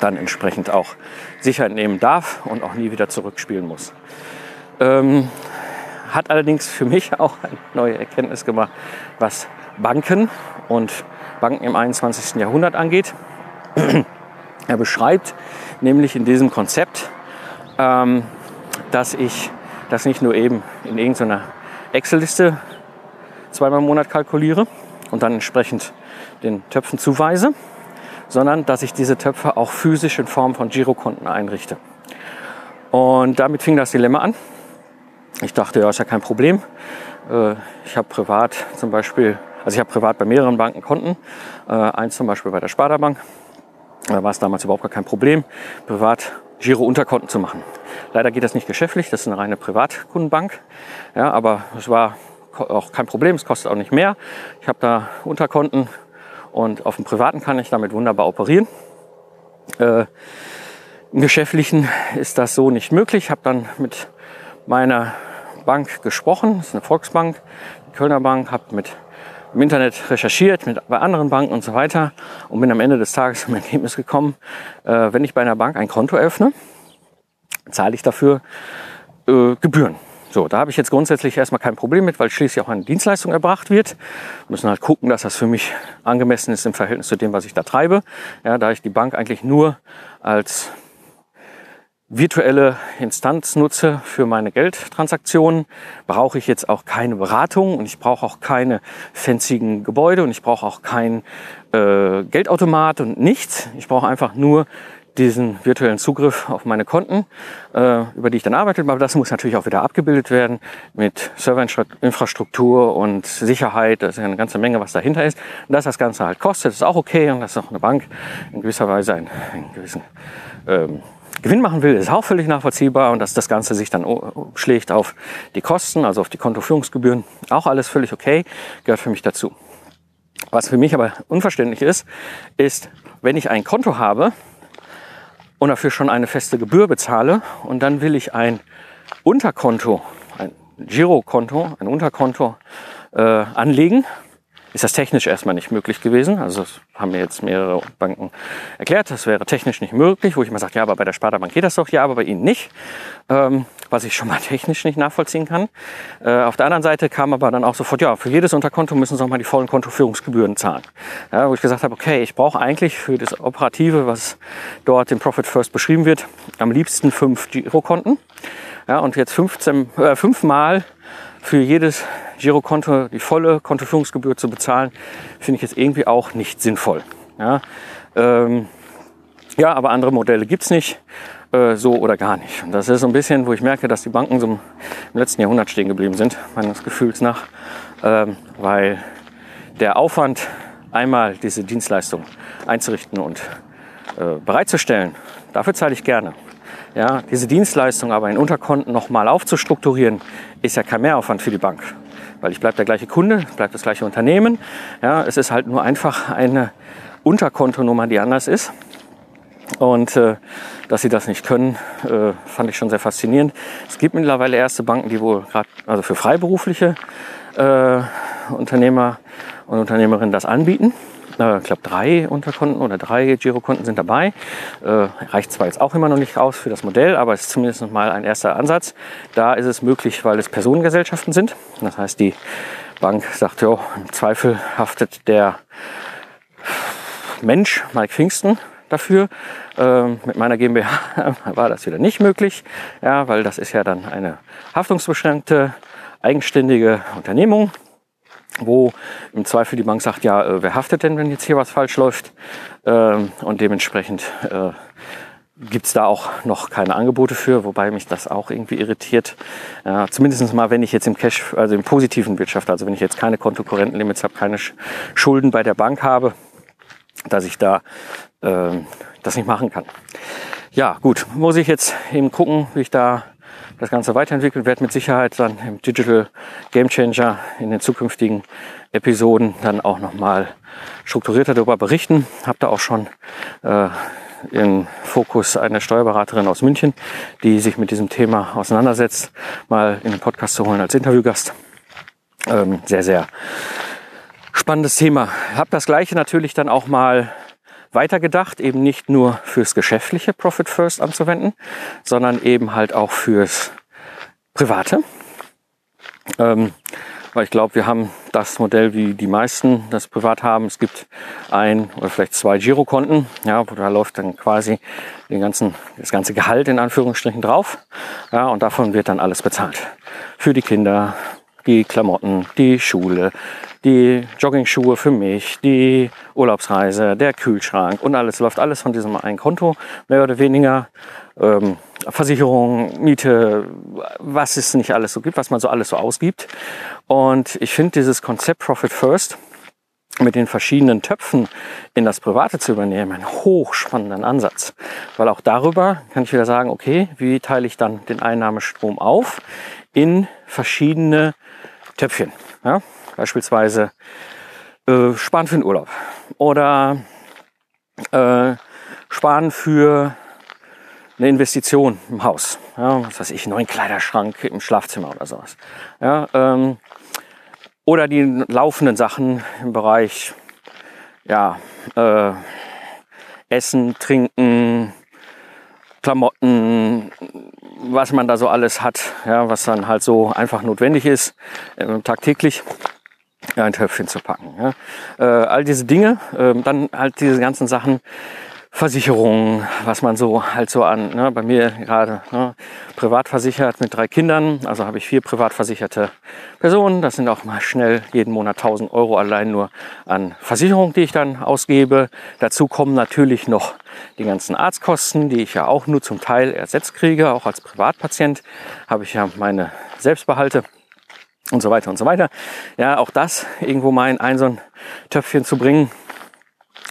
dann entsprechend auch Sicherheit nehmen darf und auch nie wieder zurückspielen muss. Ähm, hat allerdings für mich auch eine neue Erkenntnis gemacht, was Banken und Banken im 21. Jahrhundert angeht. er beschreibt nämlich in diesem Konzept, ähm, dass ich das nicht nur eben in irgendeiner Excel-Liste zweimal im Monat kalkuliere und dann entsprechend den Töpfen zuweise, sondern dass ich diese Töpfe auch physisch in Form von Girokonten einrichte. Und damit fing das Dilemma an. Ich dachte, ja, ist ja kein Problem. Äh, ich habe privat zum Beispiel, also ich habe privat bei mehreren Banken Konten. Äh, eins zum Beispiel bei der Sparda Bank. Da war es damals überhaupt gar kein Problem, privat Giro-Unterkonten zu machen. Leider geht das nicht geschäftlich, das ist eine reine Privatkundenbank. Ja, aber es war auch kein Problem, es kostet auch nicht mehr. Ich habe da Unterkonten und auf dem privaten kann ich damit wunderbar operieren. Äh, Im geschäftlichen ist das so nicht möglich. Ich habe dann mit meiner Bank gesprochen, das ist eine Volksbank, die Kölner Bank, habe mit im Internet recherchiert, mit, bei anderen Banken und so weiter und bin am Ende des Tages zum Ergebnis gekommen, äh, wenn ich bei einer Bank ein Konto öffne, zahle ich dafür äh, Gebühren. So, da habe ich jetzt grundsätzlich erstmal kein Problem mit, weil schließlich auch eine Dienstleistung erbracht wird. Wir müssen halt gucken, dass das für mich angemessen ist im Verhältnis zu dem, was ich da treibe. Ja, da ich die Bank eigentlich nur als virtuelle Instanz nutze für meine Geldtransaktionen, brauche ich jetzt auch keine Beratung und ich brauche auch keine fanzigen Gebäude und ich brauche auch kein äh, Geldautomat und nichts. Ich brauche einfach nur diesen virtuellen Zugriff auf meine Konten, äh, über die ich dann arbeite. Aber das muss natürlich auch wieder abgebildet werden mit Serverinfrastruktur und Sicherheit. Das ist ja eine ganze Menge, was dahinter ist. Und dass das Ganze halt kostet, ist auch okay. Und dass auch eine Bank in gewisser Weise einen, einen gewissen ähm, Gewinn machen will, ist auch völlig nachvollziehbar. Und dass das Ganze sich dann schlägt auf die Kosten, also auf die Kontoführungsgebühren, auch alles völlig okay, gehört für mich dazu. Was für mich aber unverständlich ist, ist, wenn ich ein Konto habe, und dafür schon eine feste Gebühr bezahle und dann will ich ein Unterkonto, ein Girokonto, ein Unterkonto äh, anlegen ist das technisch erstmal nicht möglich gewesen. Also das haben mir jetzt mehrere Banken erklärt, das wäre technisch nicht möglich, wo ich immer sage, ja, aber bei der Sparda Bank geht das doch, ja, aber bei Ihnen nicht, ähm, was ich schon mal technisch nicht nachvollziehen kann. Äh, auf der anderen Seite kam aber dann auch sofort, ja, für jedes Unterkonto müssen Sie auch mal die vollen Kontoführungsgebühren zahlen. Ja, wo ich gesagt habe, okay, ich brauche eigentlich für das Operative, was dort im Profit First beschrieben wird, am liebsten fünf Girokonten. Ja, und jetzt 15, äh, fünfmal für jedes Girokonto die volle Kontoführungsgebühr zu bezahlen, finde ich jetzt irgendwie auch nicht sinnvoll. Ja, ähm, ja aber andere Modelle gibt es nicht, äh, so oder gar nicht. Und das ist so ein bisschen, wo ich merke, dass die Banken so im letzten Jahrhundert stehen geblieben sind, meines Gefühls nach, ähm, weil der Aufwand, einmal diese Dienstleistung einzurichten und äh, bereitzustellen, dafür zahle ich gerne. Ja, diese Dienstleistung aber in Unterkonten nochmal aufzustrukturieren, ist ja kein Mehraufwand für die Bank. Weil ich bleibe der gleiche Kunde, bleibt das gleiche Unternehmen. Ja, es ist halt nur einfach eine Unterkontonummer, die anders ist. Und äh, dass sie das nicht können, äh, fand ich schon sehr faszinierend. Es gibt mittlerweile erste Banken, die wohl gerade also für freiberufliche äh, Unternehmer und Unternehmerinnen das anbieten äh, ich glaube, drei Unterkonten oder drei Girokonten sind dabei. Äh, reicht zwar jetzt auch immer noch nicht aus für das Modell, aber es ist zumindest mal ein erster Ansatz. Da ist es möglich, weil es Personengesellschaften sind. Das heißt, die Bank sagt, ja, im Zweifel haftet der Mensch, Mike Pfingsten, dafür. Ähm, mit meiner GmbH war das wieder nicht möglich, ja, weil das ist ja dann eine haftungsbeschränkte, eigenständige Unternehmung wo im Zweifel die Bank sagt, ja, äh, wer haftet denn, wenn jetzt hier was falsch läuft? Ähm, und dementsprechend äh, gibt da auch noch keine Angebote für, wobei mich das auch irgendwie irritiert. Ja, zumindest mal, wenn ich jetzt im Cash, also im positiven Wirtschaft, also wenn ich jetzt keine Kontokorrentenlimits habe, keine Schulden bei der Bank habe, dass ich da äh, das nicht machen kann. Ja, gut, muss ich jetzt eben gucken, wie ich da das Ganze weiterentwickelt, werde mit Sicherheit dann im Digital Game Changer in den zukünftigen Episoden dann auch nochmal strukturierter darüber berichten. Habe da auch schon äh, im Fokus eine Steuerberaterin aus München, die sich mit diesem Thema auseinandersetzt, mal in den Podcast zu holen als Interviewgast. Ähm, sehr, sehr spannendes Thema. Habe das gleiche natürlich dann auch mal weitergedacht, eben nicht nur fürs geschäftliche Profit First anzuwenden, sondern eben halt auch fürs private. Ähm, weil ich glaube, wir haben das Modell, wie die meisten das privat haben. Es gibt ein oder vielleicht zwei Girokonten, ja, wo da läuft dann quasi den ganzen, das ganze Gehalt in Anführungsstrichen drauf. Ja, und davon wird dann alles bezahlt. Für die Kinder, die Klamotten, die Schule, die Joggingschuhe für mich, die Urlaubsreise, der Kühlschrank und alles läuft alles von diesem einen Konto, mehr oder weniger. Ähm, Versicherung, Miete, was es nicht alles so gibt, was man so alles so ausgibt. Und ich finde dieses Konzept Profit First mit den verschiedenen Töpfen in das Private zu übernehmen, einen hochspannenden Ansatz. Weil auch darüber kann ich wieder sagen, okay, wie teile ich dann den Einnahmestrom auf in verschiedene Töpfchen. Ja? Beispielsweise äh, sparen für den Urlaub oder äh, sparen für eine Investition im Haus. Ja, was weiß ich, einen neuen Kleiderschrank im Schlafzimmer oder sowas. Ja, ähm, oder die laufenden Sachen im Bereich ja, äh, Essen, Trinken, Klamotten, was man da so alles hat, ja, was dann halt so einfach notwendig ist, äh, tagtäglich ein Töpfchen zu packen. Ja. Äh, all diese Dinge, äh, dann halt diese ganzen Sachen, Versicherungen, was man so halt so an, ne, bei mir gerade ne, privat versichert mit drei Kindern, also habe ich vier privat versicherte Personen. Das sind auch mal schnell jeden Monat 1000 Euro allein nur an Versicherung, die ich dann ausgebe. Dazu kommen natürlich noch die ganzen Arztkosten, die ich ja auch nur zum Teil ersetzt kriege. Auch als Privatpatient habe ich ja meine Selbstbehalte und so weiter und so weiter. Ja, auch das irgendwo mal in ein so ein Töpfchen zu bringen,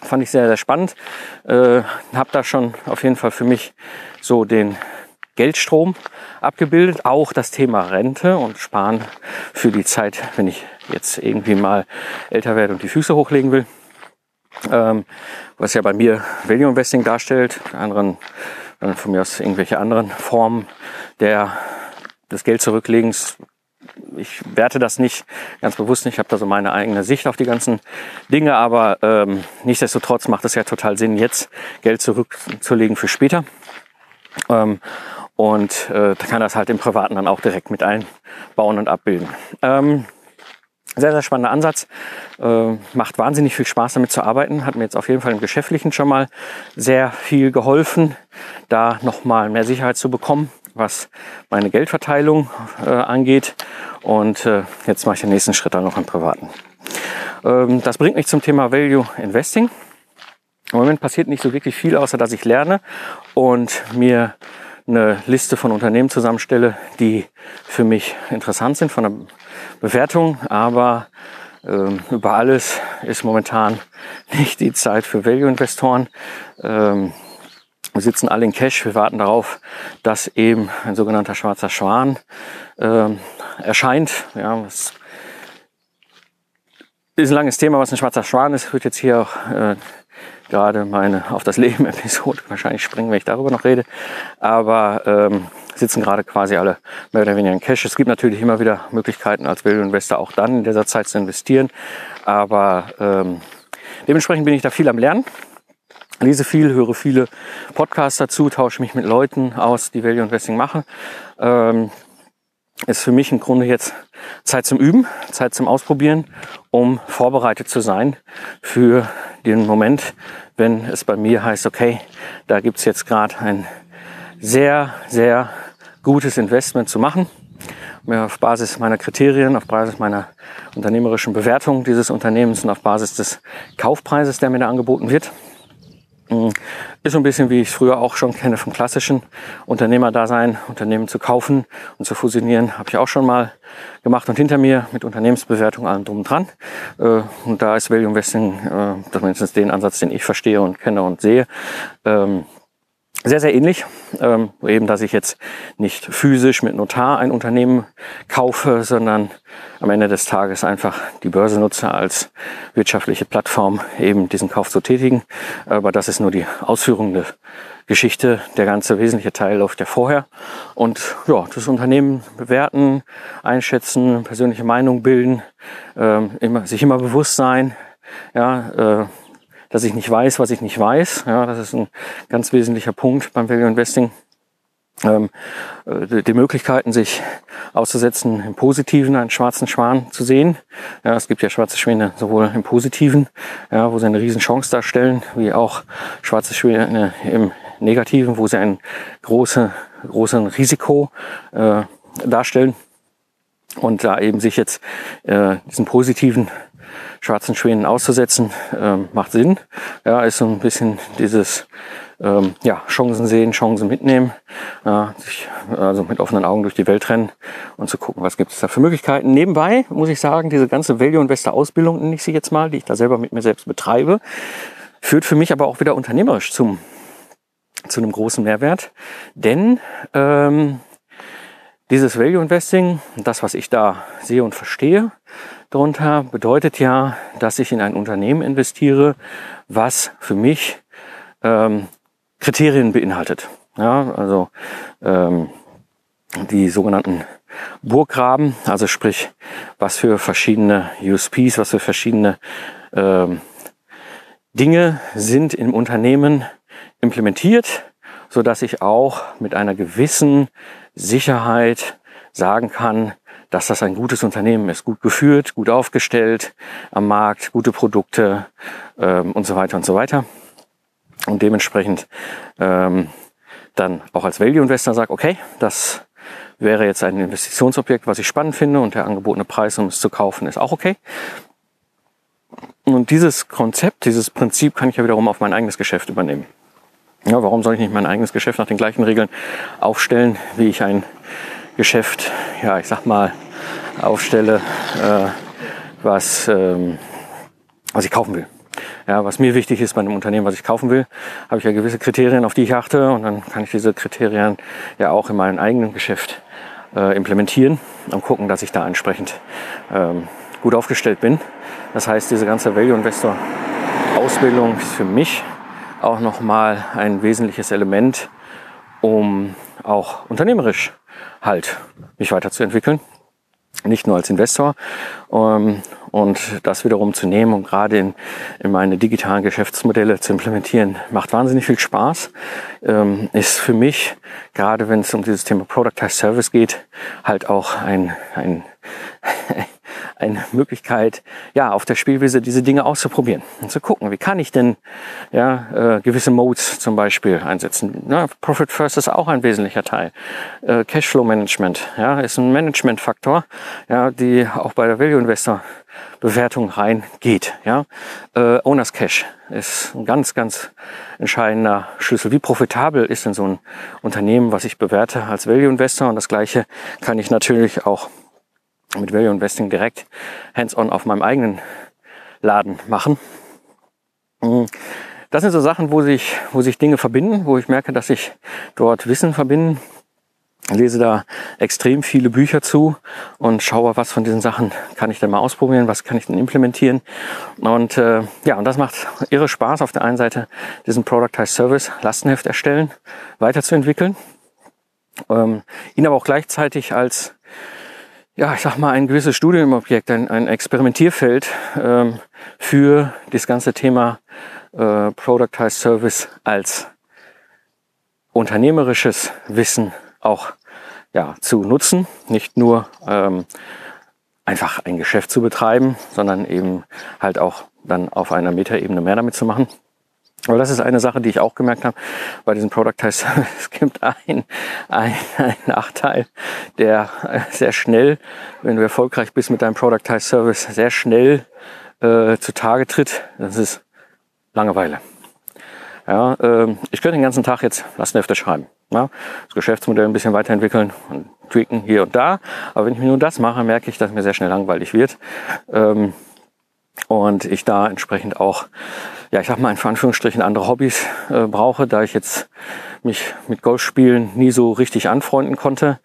fand ich sehr, sehr spannend. Äh, habe da schon auf jeden Fall für mich so den Geldstrom abgebildet, auch das Thema Rente und Sparen für die Zeit, wenn ich jetzt irgendwie mal älter werde und die Füße hochlegen will. Ähm, was ja bei mir Value Investing darstellt, anderen von mir aus irgendwelche anderen Formen der des Geld zurücklegens ich werte das nicht, ganz bewusst nicht. Ich habe da so meine eigene Sicht auf die ganzen Dinge, aber ähm, nichtsdestotrotz macht es ja total Sinn, jetzt Geld zurückzulegen für später. Ähm, und äh, da kann das halt im Privaten dann auch direkt mit einbauen und abbilden. Ähm, sehr, sehr spannender Ansatz. Äh, macht wahnsinnig viel Spaß damit zu arbeiten. Hat mir jetzt auf jeden Fall im Geschäftlichen schon mal sehr viel geholfen, da nochmal mehr Sicherheit zu bekommen was meine Geldverteilung äh, angeht. Und äh, jetzt mache ich den nächsten Schritt dann noch im Privaten. Ähm, das bringt mich zum Thema Value Investing. Im Moment passiert nicht so wirklich viel, außer dass ich lerne und mir eine Liste von Unternehmen zusammenstelle, die für mich interessant sind von der Bewertung. Aber ähm, über alles ist momentan nicht die Zeit für Value-Investoren. Ähm, wir sitzen alle in Cash. Wir warten darauf, dass eben ein sogenannter schwarzer Schwan äh, erscheint. Ja, das ist ein langes Thema, was ein schwarzer Schwan ist. Wird jetzt hier auch äh, gerade meine auf das Leben Episode wahrscheinlich springen, wenn ich darüber noch rede. Aber ähm, sitzen gerade quasi alle mehr oder weniger in Cash. Es gibt natürlich immer wieder Möglichkeiten als Value Investor auch dann in dieser Zeit zu investieren. Aber ähm, dementsprechend bin ich da viel am Lernen lese viel, höre viele Podcasts dazu, tausche mich mit Leuten aus, die Value Investing machen. Ähm, ist für mich im Grunde jetzt Zeit zum Üben, Zeit zum Ausprobieren, um vorbereitet zu sein für den Moment, wenn es bei mir heißt, okay, da gibt's jetzt gerade ein sehr, sehr gutes Investment zu machen. Auf Basis meiner Kriterien, auf Basis meiner unternehmerischen Bewertung dieses Unternehmens und auf Basis des Kaufpreises, der mir da angeboten wird. Mm, ist so ein bisschen, wie ich es früher auch schon kenne vom klassischen Unternehmerdasein, Unternehmen zu kaufen und zu fusionieren, habe ich auch schon mal gemacht und hinter mir mit Unternehmensbewertung allem drum und dran. Äh, und da ist Value Investing, äh, zumindest den Ansatz, den ich verstehe und kenne und sehe, ähm, sehr, sehr ähnlich. Ähm, eben, dass ich jetzt nicht physisch mit Notar ein Unternehmen kaufe, sondern am Ende des Tages einfach die Börse nutze als wirtschaftliche Plattform, eben diesen Kauf zu tätigen. Aber das ist nur die Ausführung der Geschichte. Der ganze wesentliche Teil läuft ja vorher. Und ja, das Unternehmen bewerten, einschätzen, persönliche Meinung bilden, ähm, immer, sich immer bewusst sein, ja, äh, dass ich nicht weiß, was ich nicht weiß. Ja, das ist ein ganz wesentlicher Punkt beim Value Investing. Ähm, äh, die Möglichkeiten, sich auszusetzen, im Positiven einen schwarzen Schwan zu sehen. Ja, es gibt ja schwarze Schwäne sowohl im Positiven, ja, wo sie eine riesen Chance darstellen, wie auch schwarze Schwäne im Negativen, wo sie ein große, großen Risiko äh, darstellen. Und da eben sich jetzt äh, diesen positiven schwarzen Schwänen auszusetzen, äh, macht Sinn. Ja, ist so ein bisschen dieses ähm, ja, Chancen sehen, Chancen mitnehmen, ja, sich also mit offenen Augen durch die Welt rennen und zu gucken, was gibt es da für Möglichkeiten. Nebenbei muss ich sagen, diese ganze Value Investor Ausbildung, nenne ich sie jetzt mal, die ich da selber mit mir selbst betreibe, führt für mich aber auch wieder unternehmerisch zum, zu einem großen Mehrwert. Denn ähm, dieses Value Investing, das, was ich da sehe und verstehe darunter, bedeutet ja, dass ich in ein Unternehmen investiere, was für mich ähm, Kriterien beinhaltet. Ja, also ähm, die sogenannten Burggraben, also sprich, was für verschiedene USPs, was für verschiedene ähm, Dinge sind im Unternehmen implementiert, so dass ich auch mit einer gewissen Sicherheit sagen kann, dass das ein gutes Unternehmen ist, gut geführt, gut aufgestellt am Markt, gute Produkte ähm, und so weiter und so weiter und dementsprechend ähm, dann auch als Value Investor sagt, okay, das wäre jetzt ein Investitionsobjekt, was ich spannend finde und der angebotene Preis, um es zu kaufen, ist auch okay. Und dieses Konzept, dieses Prinzip kann ich ja wiederum auf mein eigenes Geschäft übernehmen. Ja, warum soll ich nicht mein eigenes Geschäft nach den gleichen Regeln aufstellen, wie ich ein Geschäft, ja, ich sag mal, aufstelle, äh, was, ähm, was ich kaufen will. Ja, was mir wichtig ist bei einem Unternehmen, was ich kaufen will, habe ich ja gewisse Kriterien, auf die ich achte und dann kann ich diese Kriterien ja auch in meinem eigenen Geschäft äh, implementieren und gucken, dass ich da entsprechend ähm, gut aufgestellt bin. Das heißt, diese ganze Value Investor Ausbildung ist für mich auch nochmal ein wesentliches Element, um auch unternehmerisch halt mich weiterzuentwickeln nicht nur als Investor. Ähm, und das wiederum zu nehmen und gerade in, in meine digitalen Geschäftsmodelle zu implementieren, macht wahnsinnig viel Spaß. Ähm, ist für mich, gerade wenn es um dieses Thema Productized Service geht, halt auch ein, ein eine Möglichkeit, ja, auf der Spielwiese diese Dinge auszuprobieren und zu gucken, wie kann ich denn ja, äh, gewisse Modes zum Beispiel einsetzen. Ja, Profit First ist auch ein wesentlicher Teil. Äh, Cashflow Management ja, ist ein Managementfaktor, ja, die auch bei der Value Investor Bewertung reingeht. Ja. Äh, Owners Cash ist ein ganz, ganz entscheidender Schlüssel. Wie profitabel ist denn so ein Unternehmen, was ich bewerte als Value Investor? Und das Gleiche kann ich natürlich auch mit Value Investing direkt hands-on auf meinem eigenen Laden machen. Mm. Das sind so Sachen, wo sich, wo sich Dinge verbinden, wo ich merke, dass sich dort Wissen verbinden. Ich lese da extrem viele Bücher zu und schaue, was von diesen Sachen kann ich denn mal ausprobieren, was kann ich denn implementieren. Und äh, ja, und das macht irre Spaß auf der einen Seite, diesen Productized Service Lastenheft erstellen, weiterzuentwickeln, ähm, ihn aber auch gleichzeitig als ja, ich sag mal, ein gewisses Studienobjekt, ein, ein Experimentierfeld ähm, für das ganze Thema äh, Productized Service als unternehmerisches Wissen auch ja, zu nutzen. Nicht nur ähm, einfach ein Geschäft zu betreiben, sondern eben halt auch dann auf einer Metaebene mehr damit zu machen. Aber das ist eine Sache, die ich auch gemerkt habe bei diesem Productized Service. Es gibt einen, einen, einen Nachteil, der sehr schnell, wenn du erfolgreich bist mit deinem Productized Service, sehr schnell äh, zutage tritt. Das ist Langeweile. Ja, äh, ich könnte den ganzen Tag jetzt Lastenhefte schreiben. Ja, das Geschäftsmodell ein bisschen weiterentwickeln und tweaken hier und da. Aber wenn ich mir nur das mache, merke ich, dass mir sehr schnell langweilig wird. Ähm, und ich da entsprechend auch, ja, ich sag mal in Anführungsstrichen andere Hobbys äh, brauche, da ich jetzt mich mit Golfspielen nie so richtig anfreunden konnte,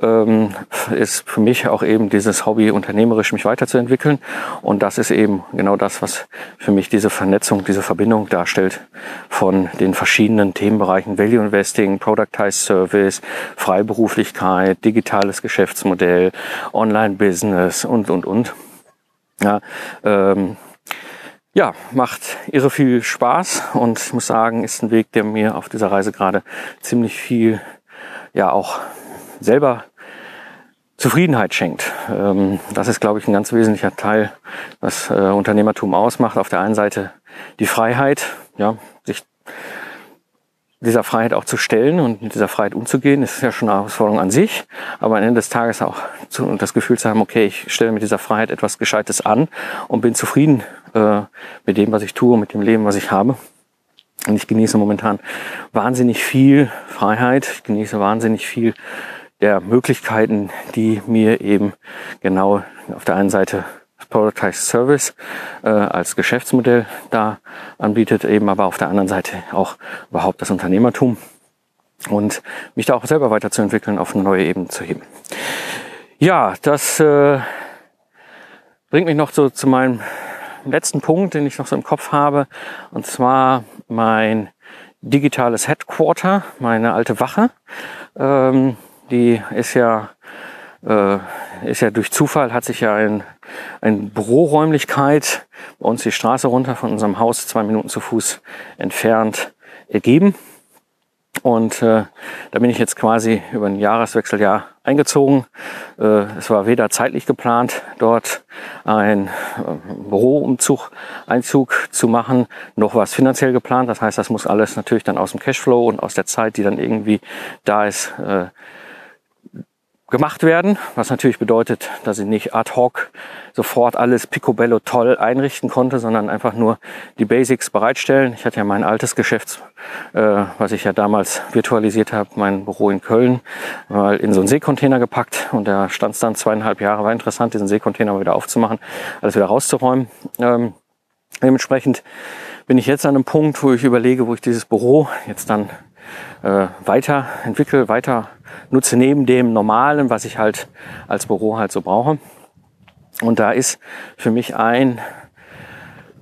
ähm, ist für mich auch eben dieses Hobby unternehmerisch mich weiterzuentwickeln. Und das ist eben genau das, was für mich diese Vernetzung, diese Verbindung darstellt von den verschiedenen Themenbereichen Value Investing, Productized Service, Freiberuflichkeit, digitales Geschäftsmodell, Online-Business und, und, und. Ja, ähm, ja, macht irre viel Spaß und ich muss sagen, ist ein Weg, der mir auf dieser Reise gerade ziemlich viel, ja auch selber Zufriedenheit schenkt. Ähm, das ist, glaube ich, ein ganz wesentlicher Teil, was äh, Unternehmertum ausmacht. Auf der einen Seite die Freiheit, ja, sich dieser Freiheit auch zu stellen und mit dieser Freiheit umzugehen, ist ja schon eine Herausforderung an sich. Aber am Ende des Tages auch zu, das Gefühl zu haben, okay, ich stelle mit dieser Freiheit etwas Gescheites an und bin zufrieden äh, mit dem, was ich tue, mit dem Leben, was ich habe. Und ich genieße momentan wahnsinnig viel Freiheit. Ich genieße wahnsinnig viel der Möglichkeiten, die mir eben genau auf der einen Seite Productized Service äh, als Geschäftsmodell da anbietet, eben aber auf der anderen Seite auch überhaupt das Unternehmertum und mich da auch selber weiterzuentwickeln, auf eine neue Ebene zu heben. Ja, das äh, bringt mich noch so zu meinem letzten Punkt, den ich noch so im Kopf habe, und zwar mein digitales Headquarter, meine alte Wache. Ähm, die ist ja äh, ist ja durch Zufall, hat sich ja ein, ein Büroräumlichkeit bei uns die Straße runter von unserem Haus, zwei Minuten zu Fuß entfernt, ergeben. Und äh, da bin ich jetzt quasi über ein Jahreswechseljahr eingezogen. Äh, es war weder zeitlich geplant, dort ein äh, Büroumzug, Einzug zu machen, noch war es finanziell geplant. Das heißt, das muss alles natürlich dann aus dem Cashflow und aus der Zeit, die dann irgendwie da ist, äh, gemacht werden, was natürlich bedeutet, dass ich nicht ad hoc sofort alles picobello toll einrichten konnte, sondern einfach nur die Basics bereitstellen. Ich hatte ja mein altes Geschäft, äh, was ich ja damals virtualisiert habe, mein Büro in Köln, mal in so einen Seekontainer gepackt und da stand es dann zweieinhalb Jahre. War interessant, diesen Seekontainer wieder aufzumachen, alles wieder rauszuräumen. Ähm, dementsprechend bin ich jetzt an einem Punkt, wo ich überlege, wo ich dieses Büro jetzt dann äh, weiter entwickle, weiter nutze neben dem Normalen, was ich halt als Büro halt so brauche. Und da ist für mich ein,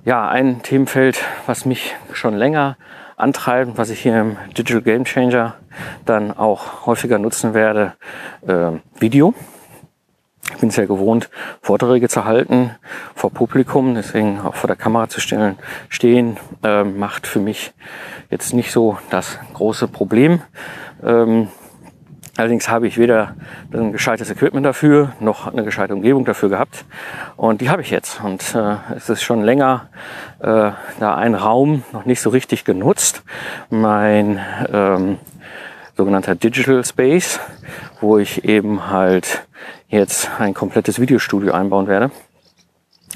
ja, ein Themenfeld, was mich schon länger antreibt, was ich hier im Digital Game Changer dann auch häufiger nutzen werde, äh, Video. Ich bin es ja gewohnt, Vorträge zu halten vor Publikum, deswegen auch vor der Kamera zu stellen, stehen, äh, macht für mich jetzt nicht so das große Problem. Ähm, allerdings habe ich weder ein gescheites Equipment dafür, noch eine gescheite Umgebung dafür gehabt. Und die habe ich jetzt. Und äh, es ist schon länger äh, da ein Raum noch nicht so richtig genutzt. Mein ähm, sogenannter Digital Space, wo ich eben halt jetzt ein komplettes Videostudio einbauen werde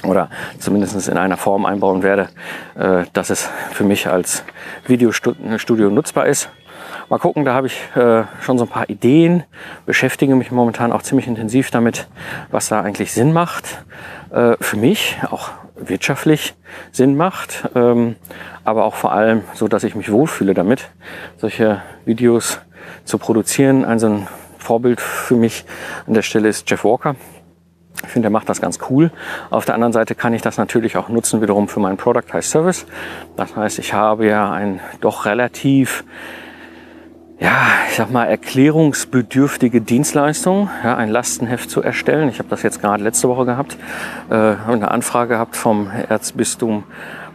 oder zumindest in einer Form einbauen werde, äh, dass es für mich als Videostudio nutzbar ist. Mal gucken, da habe ich äh, schon so ein paar Ideen, beschäftige mich momentan auch ziemlich intensiv damit, was da eigentlich Sinn macht. Äh, für mich auch wirtschaftlich Sinn macht, ähm, aber auch vor allem so, dass ich mich wohlfühle damit, solche Videos zu produzieren. Ein so ein Vorbild für mich an der Stelle ist Jeff Walker. Ich finde, er macht das ganz cool. Auf der anderen Seite kann ich das natürlich auch nutzen wiederum für meinen Product High Service. Das heißt, ich habe ja ein doch relativ ja, ich sag mal, erklärungsbedürftige Dienstleistung, ja, ein Lastenheft zu erstellen. Ich habe das jetzt gerade letzte Woche gehabt, äh, eine Anfrage gehabt vom Erzbistum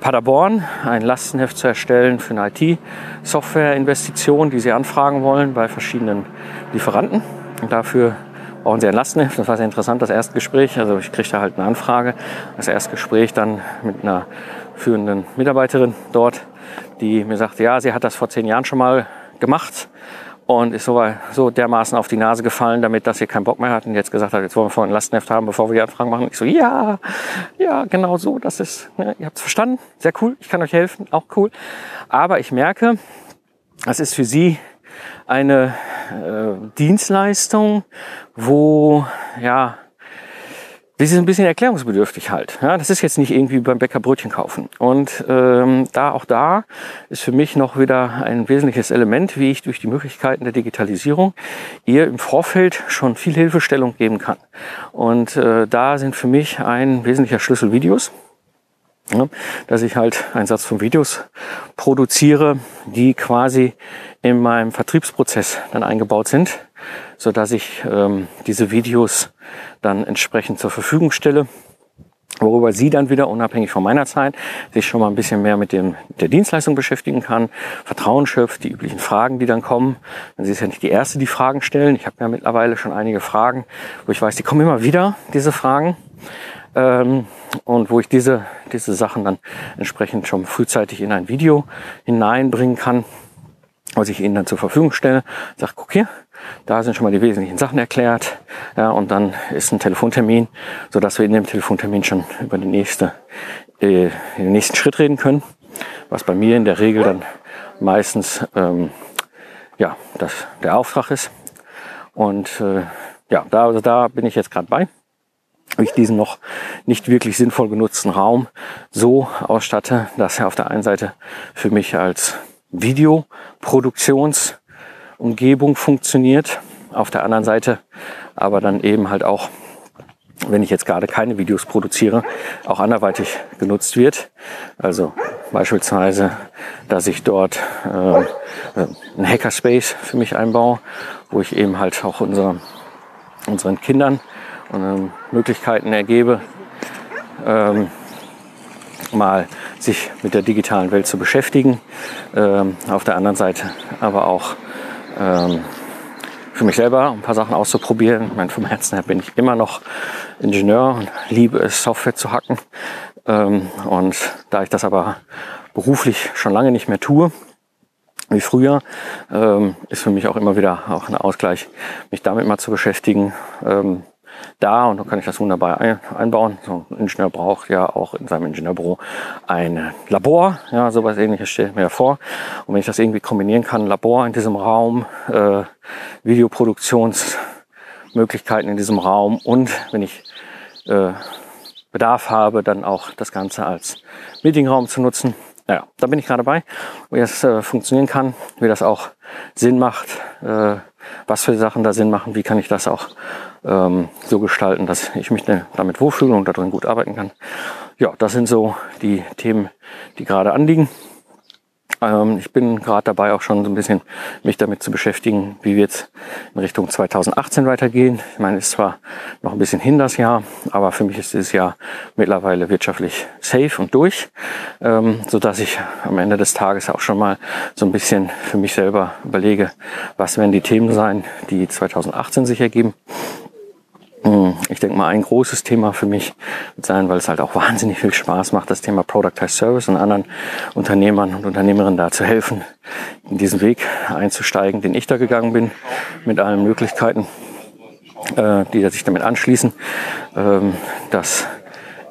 Paderborn, ein Lastenheft zu erstellen für eine IT-Software-Investition, die sie anfragen wollen bei verschiedenen Lieferanten. Und dafür brauchen sie ein Lastenheft. Das war sehr interessant, das erste Gespräch. Also ich kriegte halt eine Anfrage. Das erste Gespräch dann mit einer führenden Mitarbeiterin dort, die mir sagte, ja, sie hat das vor zehn Jahren schon mal gemacht und ist so, so dermaßen auf die Nase gefallen, damit dass ihr keinen Bock mehr hat und jetzt gesagt hat, jetzt wollen wir vorhin Lastenheft haben, bevor wir die Anfragen machen. Ich so, ja, ja, genau so, das ist, ne, ihr habt es verstanden, sehr cool, ich kann euch helfen, auch cool. Aber ich merke, das ist für sie eine äh, Dienstleistung, wo, ja, das ist ein bisschen erklärungsbedürftig halt. Ja, das ist jetzt nicht irgendwie beim Bäcker Brötchen kaufen. Und ähm, da auch da ist für mich noch wieder ein wesentliches Element, wie ich durch die Möglichkeiten der Digitalisierung ihr im Vorfeld schon viel Hilfestellung geben kann. Und äh, da sind für mich ein wesentlicher Schlüssel Videos. Ja, dass ich halt einen Satz von Videos produziere, die quasi in meinem Vertriebsprozess dann eingebaut sind, so dass ich ähm, diese Videos dann entsprechend zur Verfügung stelle worüber sie dann wieder unabhängig von meiner Zeit sich schon mal ein bisschen mehr mit dem, der Dienstleistung beschäftigen kann, Vertrauen schöpft, die üblichen Fragen, die dann kommen. Denn sie ist ja nicht die Erste, die Fragen stellen. Ich habe ja mittlerweile schon einige Fragen, wo ich weiß, die kommen immer wieder, diese Fragen. Ähm, und wo ich diese, diese Sachen dann entsprechend schon frühzeitig in ein Video hineinbringen kann, was ich Ihnen dann zur Verfügung stelle. Sag, guck hier, da sind schon mal die wesentlichen Sachen erklärt. Ja, und dann ist ein Telefontermin, so dass wir in dem Telefontermin schon über die nächste, äh, den nächsten Schritt reden können. Was bei mir in der Regel dann meistens ähm, ja, das, der Auftrag ist. Und äh, ja, da, also da bin ich jetzt gerade bei wie ich diesen noch nicht wirklich sinnvoll genutzten Raum so ausstatte, dass er auf der einen Seite für mich als Videoproduktionsumgebung funktioniert, auf der anderen Seite aber dann eben halt auch, wenn ich jetzt gerade keine Videos produziere, auch anderweitig genutzt wird. Also beispielsweise, dass ich dort äh, einen Hackerspace für mich einbaue, wo ich eben halt auch unsere, unseren Kindern und Möglichkeiten ergebe, ähm, mal sich mit der digitalen Welt zu beschäftigen. Ähm, auf der anderen Seite aber auch ähm, für mich selber ein paar Sachen auszuprobieren. Ich meine, vom Herzen her bin ich immer noch Ingenieur und liebe es, Software zu hacken. Ähm, und da ich das aber beruflich schon lange nicht mehr tue, wie früher, ähm, ist für mich auch immer wieder auch ein Ausgleich, mich damit mal zu beschäftigen. Ähm, da und dann kann ich das wunderbar ein, einbauen. So ein Ingenieur braucht ja auch in seinem Ingenieurbüro ein Labor, ja, sowas ähnliches stelle mir vor. Und wenn ich das irgendwie kombinieren kann, Labor in diesem Raum, äh, Videoproduktionsmöglichkeiten in diesem Raum und wenn ich äh, Bedarf habe, dann auch das Ganze als Meetingraum zu nutzen. Naja, da bin ich gerade bei, wie das äh, funktionieren kann, wie das auch Sinn macht, äh, was für Sachen da Sinn machen, wie kann ich das auch ähm, so gestalten, dass ich mich damit wohlfühle und darin gut arbeiten kann. Ja, das sind so die Themen, die gerade anliegen. Ähm, ich bin gerade dabei, auch schon so ein bisschen mich damit zu beschäftigen, wie wir jetzt in Richtung 2018 weitergehen. Ich meine, es ist zwar noch ein bisschen hin das Jahr, aber für mich ist dieses Jahr mittlerweile wirtschaftlich safe und durch, ähm, so dass ich am Ende des Tages auch schon mal so ein bisschen für mich selber überlege, was werden die Themen sein, die 2018 sich ergeben. Hm, ich denke mal, ein großes Thema für mich wird sein, weil es halt auch wahnsinnig viel Spaß macht, das Thema Productized Service und anderen Unternehmern und Unternehmerinnen da zu helfen, in diesen Weg einzusteigen, den ich da gegangen bin, mit allen Möglichkeiten, äh, die sich damit anschließen. Ähm, das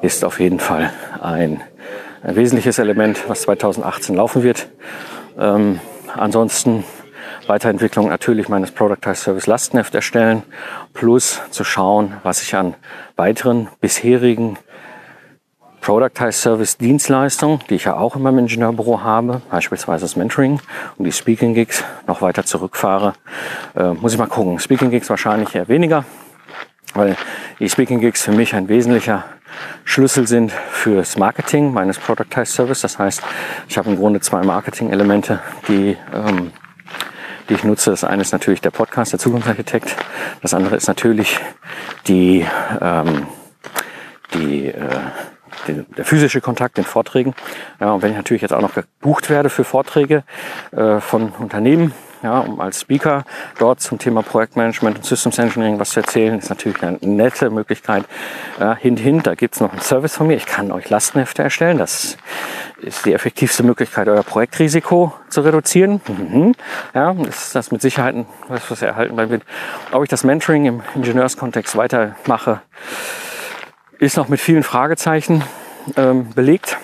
ist auf jeden Fall ein, ein wesentliches Element, was 2018 laufen wird. Ähm, ansonsten Weiterentwicklung natürlich meines Productized Service Lastenheft erstellen, plus zu schauen, was ich an weiteren bisherigen Productized Service Dienstleistungen, die ich ja auch in meinem Ingenieurbüro habe, beispielsweise das Mentoring und die Speaking Gigs, noch weiter zurückfahre. Äh, muss ich mal gucken. Speaking Gigs wahrscheinlich eher weniger, weil die Speaking Gigs für mich ein wesentlicher Schlüssel sind fürs Marketing meines Productized Service. Das heißt, ich habe im Grunde zwei Marketing-Elemente, die ähm, die ich nutze. Das eine ist natürlich der Podcast, der Zukunftsarchitekt. Das andere ist natürlich die, ähm, die, äh, die, der physische Kontakt in Vorträgen. Ja, und wenn ich natürlich jetzt auch noch gebucht werde für Vorträge äh, von Unternehmen, ja, um als Speaker dort zum Thema Projektmanagement und Systems Engineering was zu erzählen, ist natürlich eine nette Möglichkeit. Ja, hint, hint, da gibt's noch einen Service von mir. Ich kann euch Lastenhefte erstellen. Das ist die effektivste Möglichkeit, euer Projektrisiko zu reduzieren. Mhm. Ja, ist das mit Sicherheit was, was erhalten bleiben wird. Ob ich das Mentoring im Ingenieurskontext weitermache, ist noch mit vielen Fragezeichen ähm, belegt.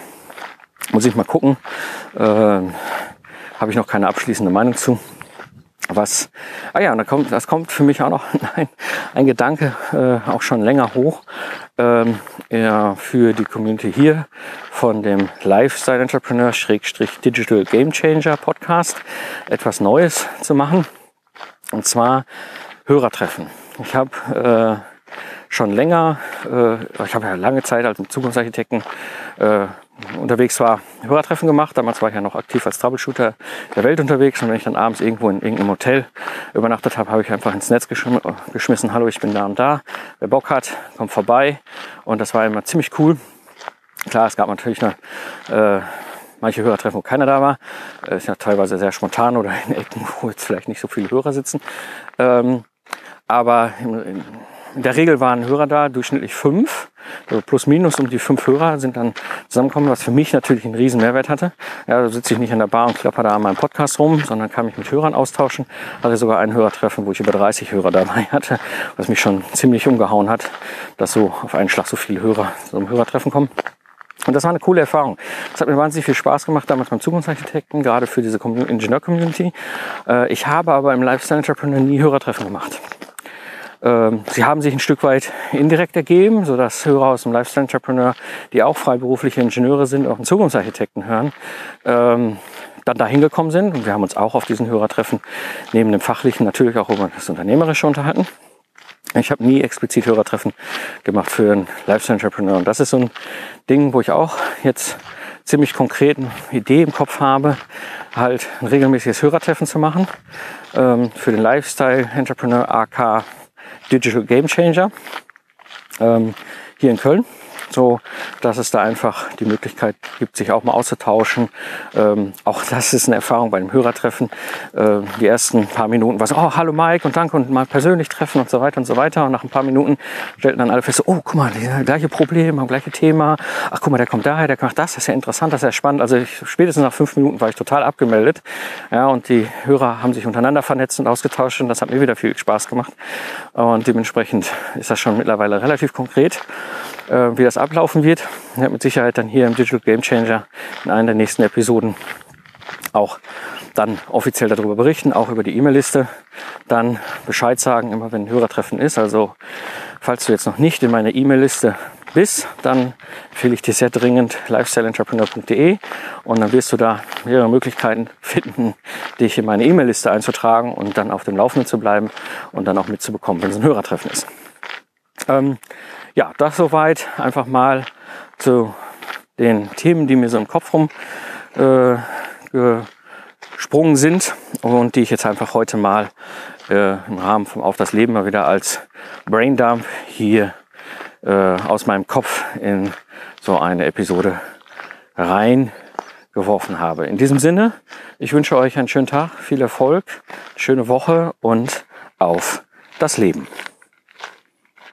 Muss ich mal gucken. Äh, Habe ich noch keine abschließende Meinung zu was, ah ja, da kommt, das kommt für mich auch noch ein, ein Gedanke, äh, auch schon länger hoch, ähm, ja, für die Community hier von dem Lifestyle Entrepreneur Schrägstrich Digital Game Changer Podcast etwas Neues zu machen. Und zwar Hörertreffen. Ich habe äh, schon länger, äh, ich habe ja lange Zeit als Zukunftsarchitekten äh, unterwegs war, Hörertreffen gemacht. Damals war ich ja noch aktiv als Troubleshooter der Welt unterwegs. Und wenn ich dann abends irgendwo in irgendeinem Hotel übernachtet habe, habe ich einfach ins Netz geschm geschmissen, hallo, ich bin da und da. Wer Bock hat, kommt vorbei. Und das war immer ziemlich cool. Klar, es gab natürlich eine, äh, manche Hörertreffen, wo keiner da war. Äh, ist ja teilweise sehr spontan oder in Ecken, wo jetzt vielleicht nicht so viele Hörer sitzen. Ähm, aber in, in, in der Regel waren Hörer da, durchschnittlich fünf. Also plus minus um die fünf Hörer sind dann zusammengekommen, was für mich natürlich einen riesen Mehrwert hatte. Ja, da sitze ich nicht in der Bar und klapper da an meinem Podcast rum, sondern kann mich mit Hörern austauschen. Hatte sogar ein Hörertreffen, wo ich über 30 Hörer dabei hatte, was mich schon ziemlich umgehauen hat, dass so auf einen Schlag so viele Hörer zu einem Hörertreffen kommen. Und das war eine coole Erfahrung. Es hat mir wahnsinnig viel Spaß gemacht, damals beim Zukunftsarchitekten, gerade für diese Ingenieur-Community. Äh, ich habe aber im Lifestyle Entrepreneur nie Hörertreffen gemacht. Ähm, sie haben sich ein Stück weit indirekt ergeben, sodass Hörer aus dem Lifestyle Entrepreneur, die auch freiberufliche Ingenieure sind, auch einen Zukunftsarchitekten hören, ähm, dann dahin gekommen sind. Und wir haben uns auch auf diesen Hörertreffen neben dem Fachlichen natürlich auch über das Unternehmerische unterhalten. Ich habe nie explizit Hörertreffen gemacht für einen Lifestyle Entrepreneur. Und das ist so ein Ding, wo ich auch jetzt ziemlich konkreten Idee im Kopf habe, halt ein regelmäßiges Hörertreffen zu machen ähm, für den Lifestyle Entrepreneur AK Digital Game Changer ähm, hier in Köln so dass es da einfach die Möglichkeit gibt, sich auch mal auszutauschen. Ähm, auch das ist eine Erfahrung bei einem Hörertreffen. Äh, die ersten paar Minuten war so, oh, hallo Mike und danke und mal persönlich treffen und so weiter und so weiter. Und nach ein paar Minuten stellten dann alle fest, oh, guck mal, das gleiche Problem, das gleiche Thema. Ach, guck mal, der kommt daher, der macht das, das ist ja interessant, das ist ja spannend. Also ich, spätestens nach fünf Minuten war ich total abgemeldet. Ja, und die Hörer haben sich untereinander vernetzt und ausgetauscht und das hat mir wieder viel Spaß gemacht. Und dementsprechend ist das schon mittlerweile relativ konkret wie das ablaufen wird. Ich werde mit Sicherheit dann hier im Digital Game Changer in einer der nächsten Episoden auch dann offiziell darüber berichten, auch über die E-Mail-Liste, dann Bescheid sagen, immer wenn ein Hörertreffen ist. Also falls du jetzt noch nicht in meiner E-Mail-Liste bist, dann empfehle ich dir sehr dringend lifestyleentrepreneur.de und dann wirst du da mehrere Möglichkeiten finden, dich in meine E-Mail-Liste einzutragen und dann auf dem Laufenden zu bleiben und dann auch mitzubekommen, wenn es ein Hörertreffen ist. Ähm, ja, das soweit einfach mal zu den Themen, die mir so im Kopf rum äh, gesprungen sind und die ich jetzt einfach heute mal äh, im Rahmen vom Auf das Leben mal wieder als Braindump hier äh, aus meinem Kopf in so eine Episode reingeworfen habe. In diesem Sinne, ich wünsche euch einen schönen Tag, viel Erfolg, schöne Woche und auf das Leben.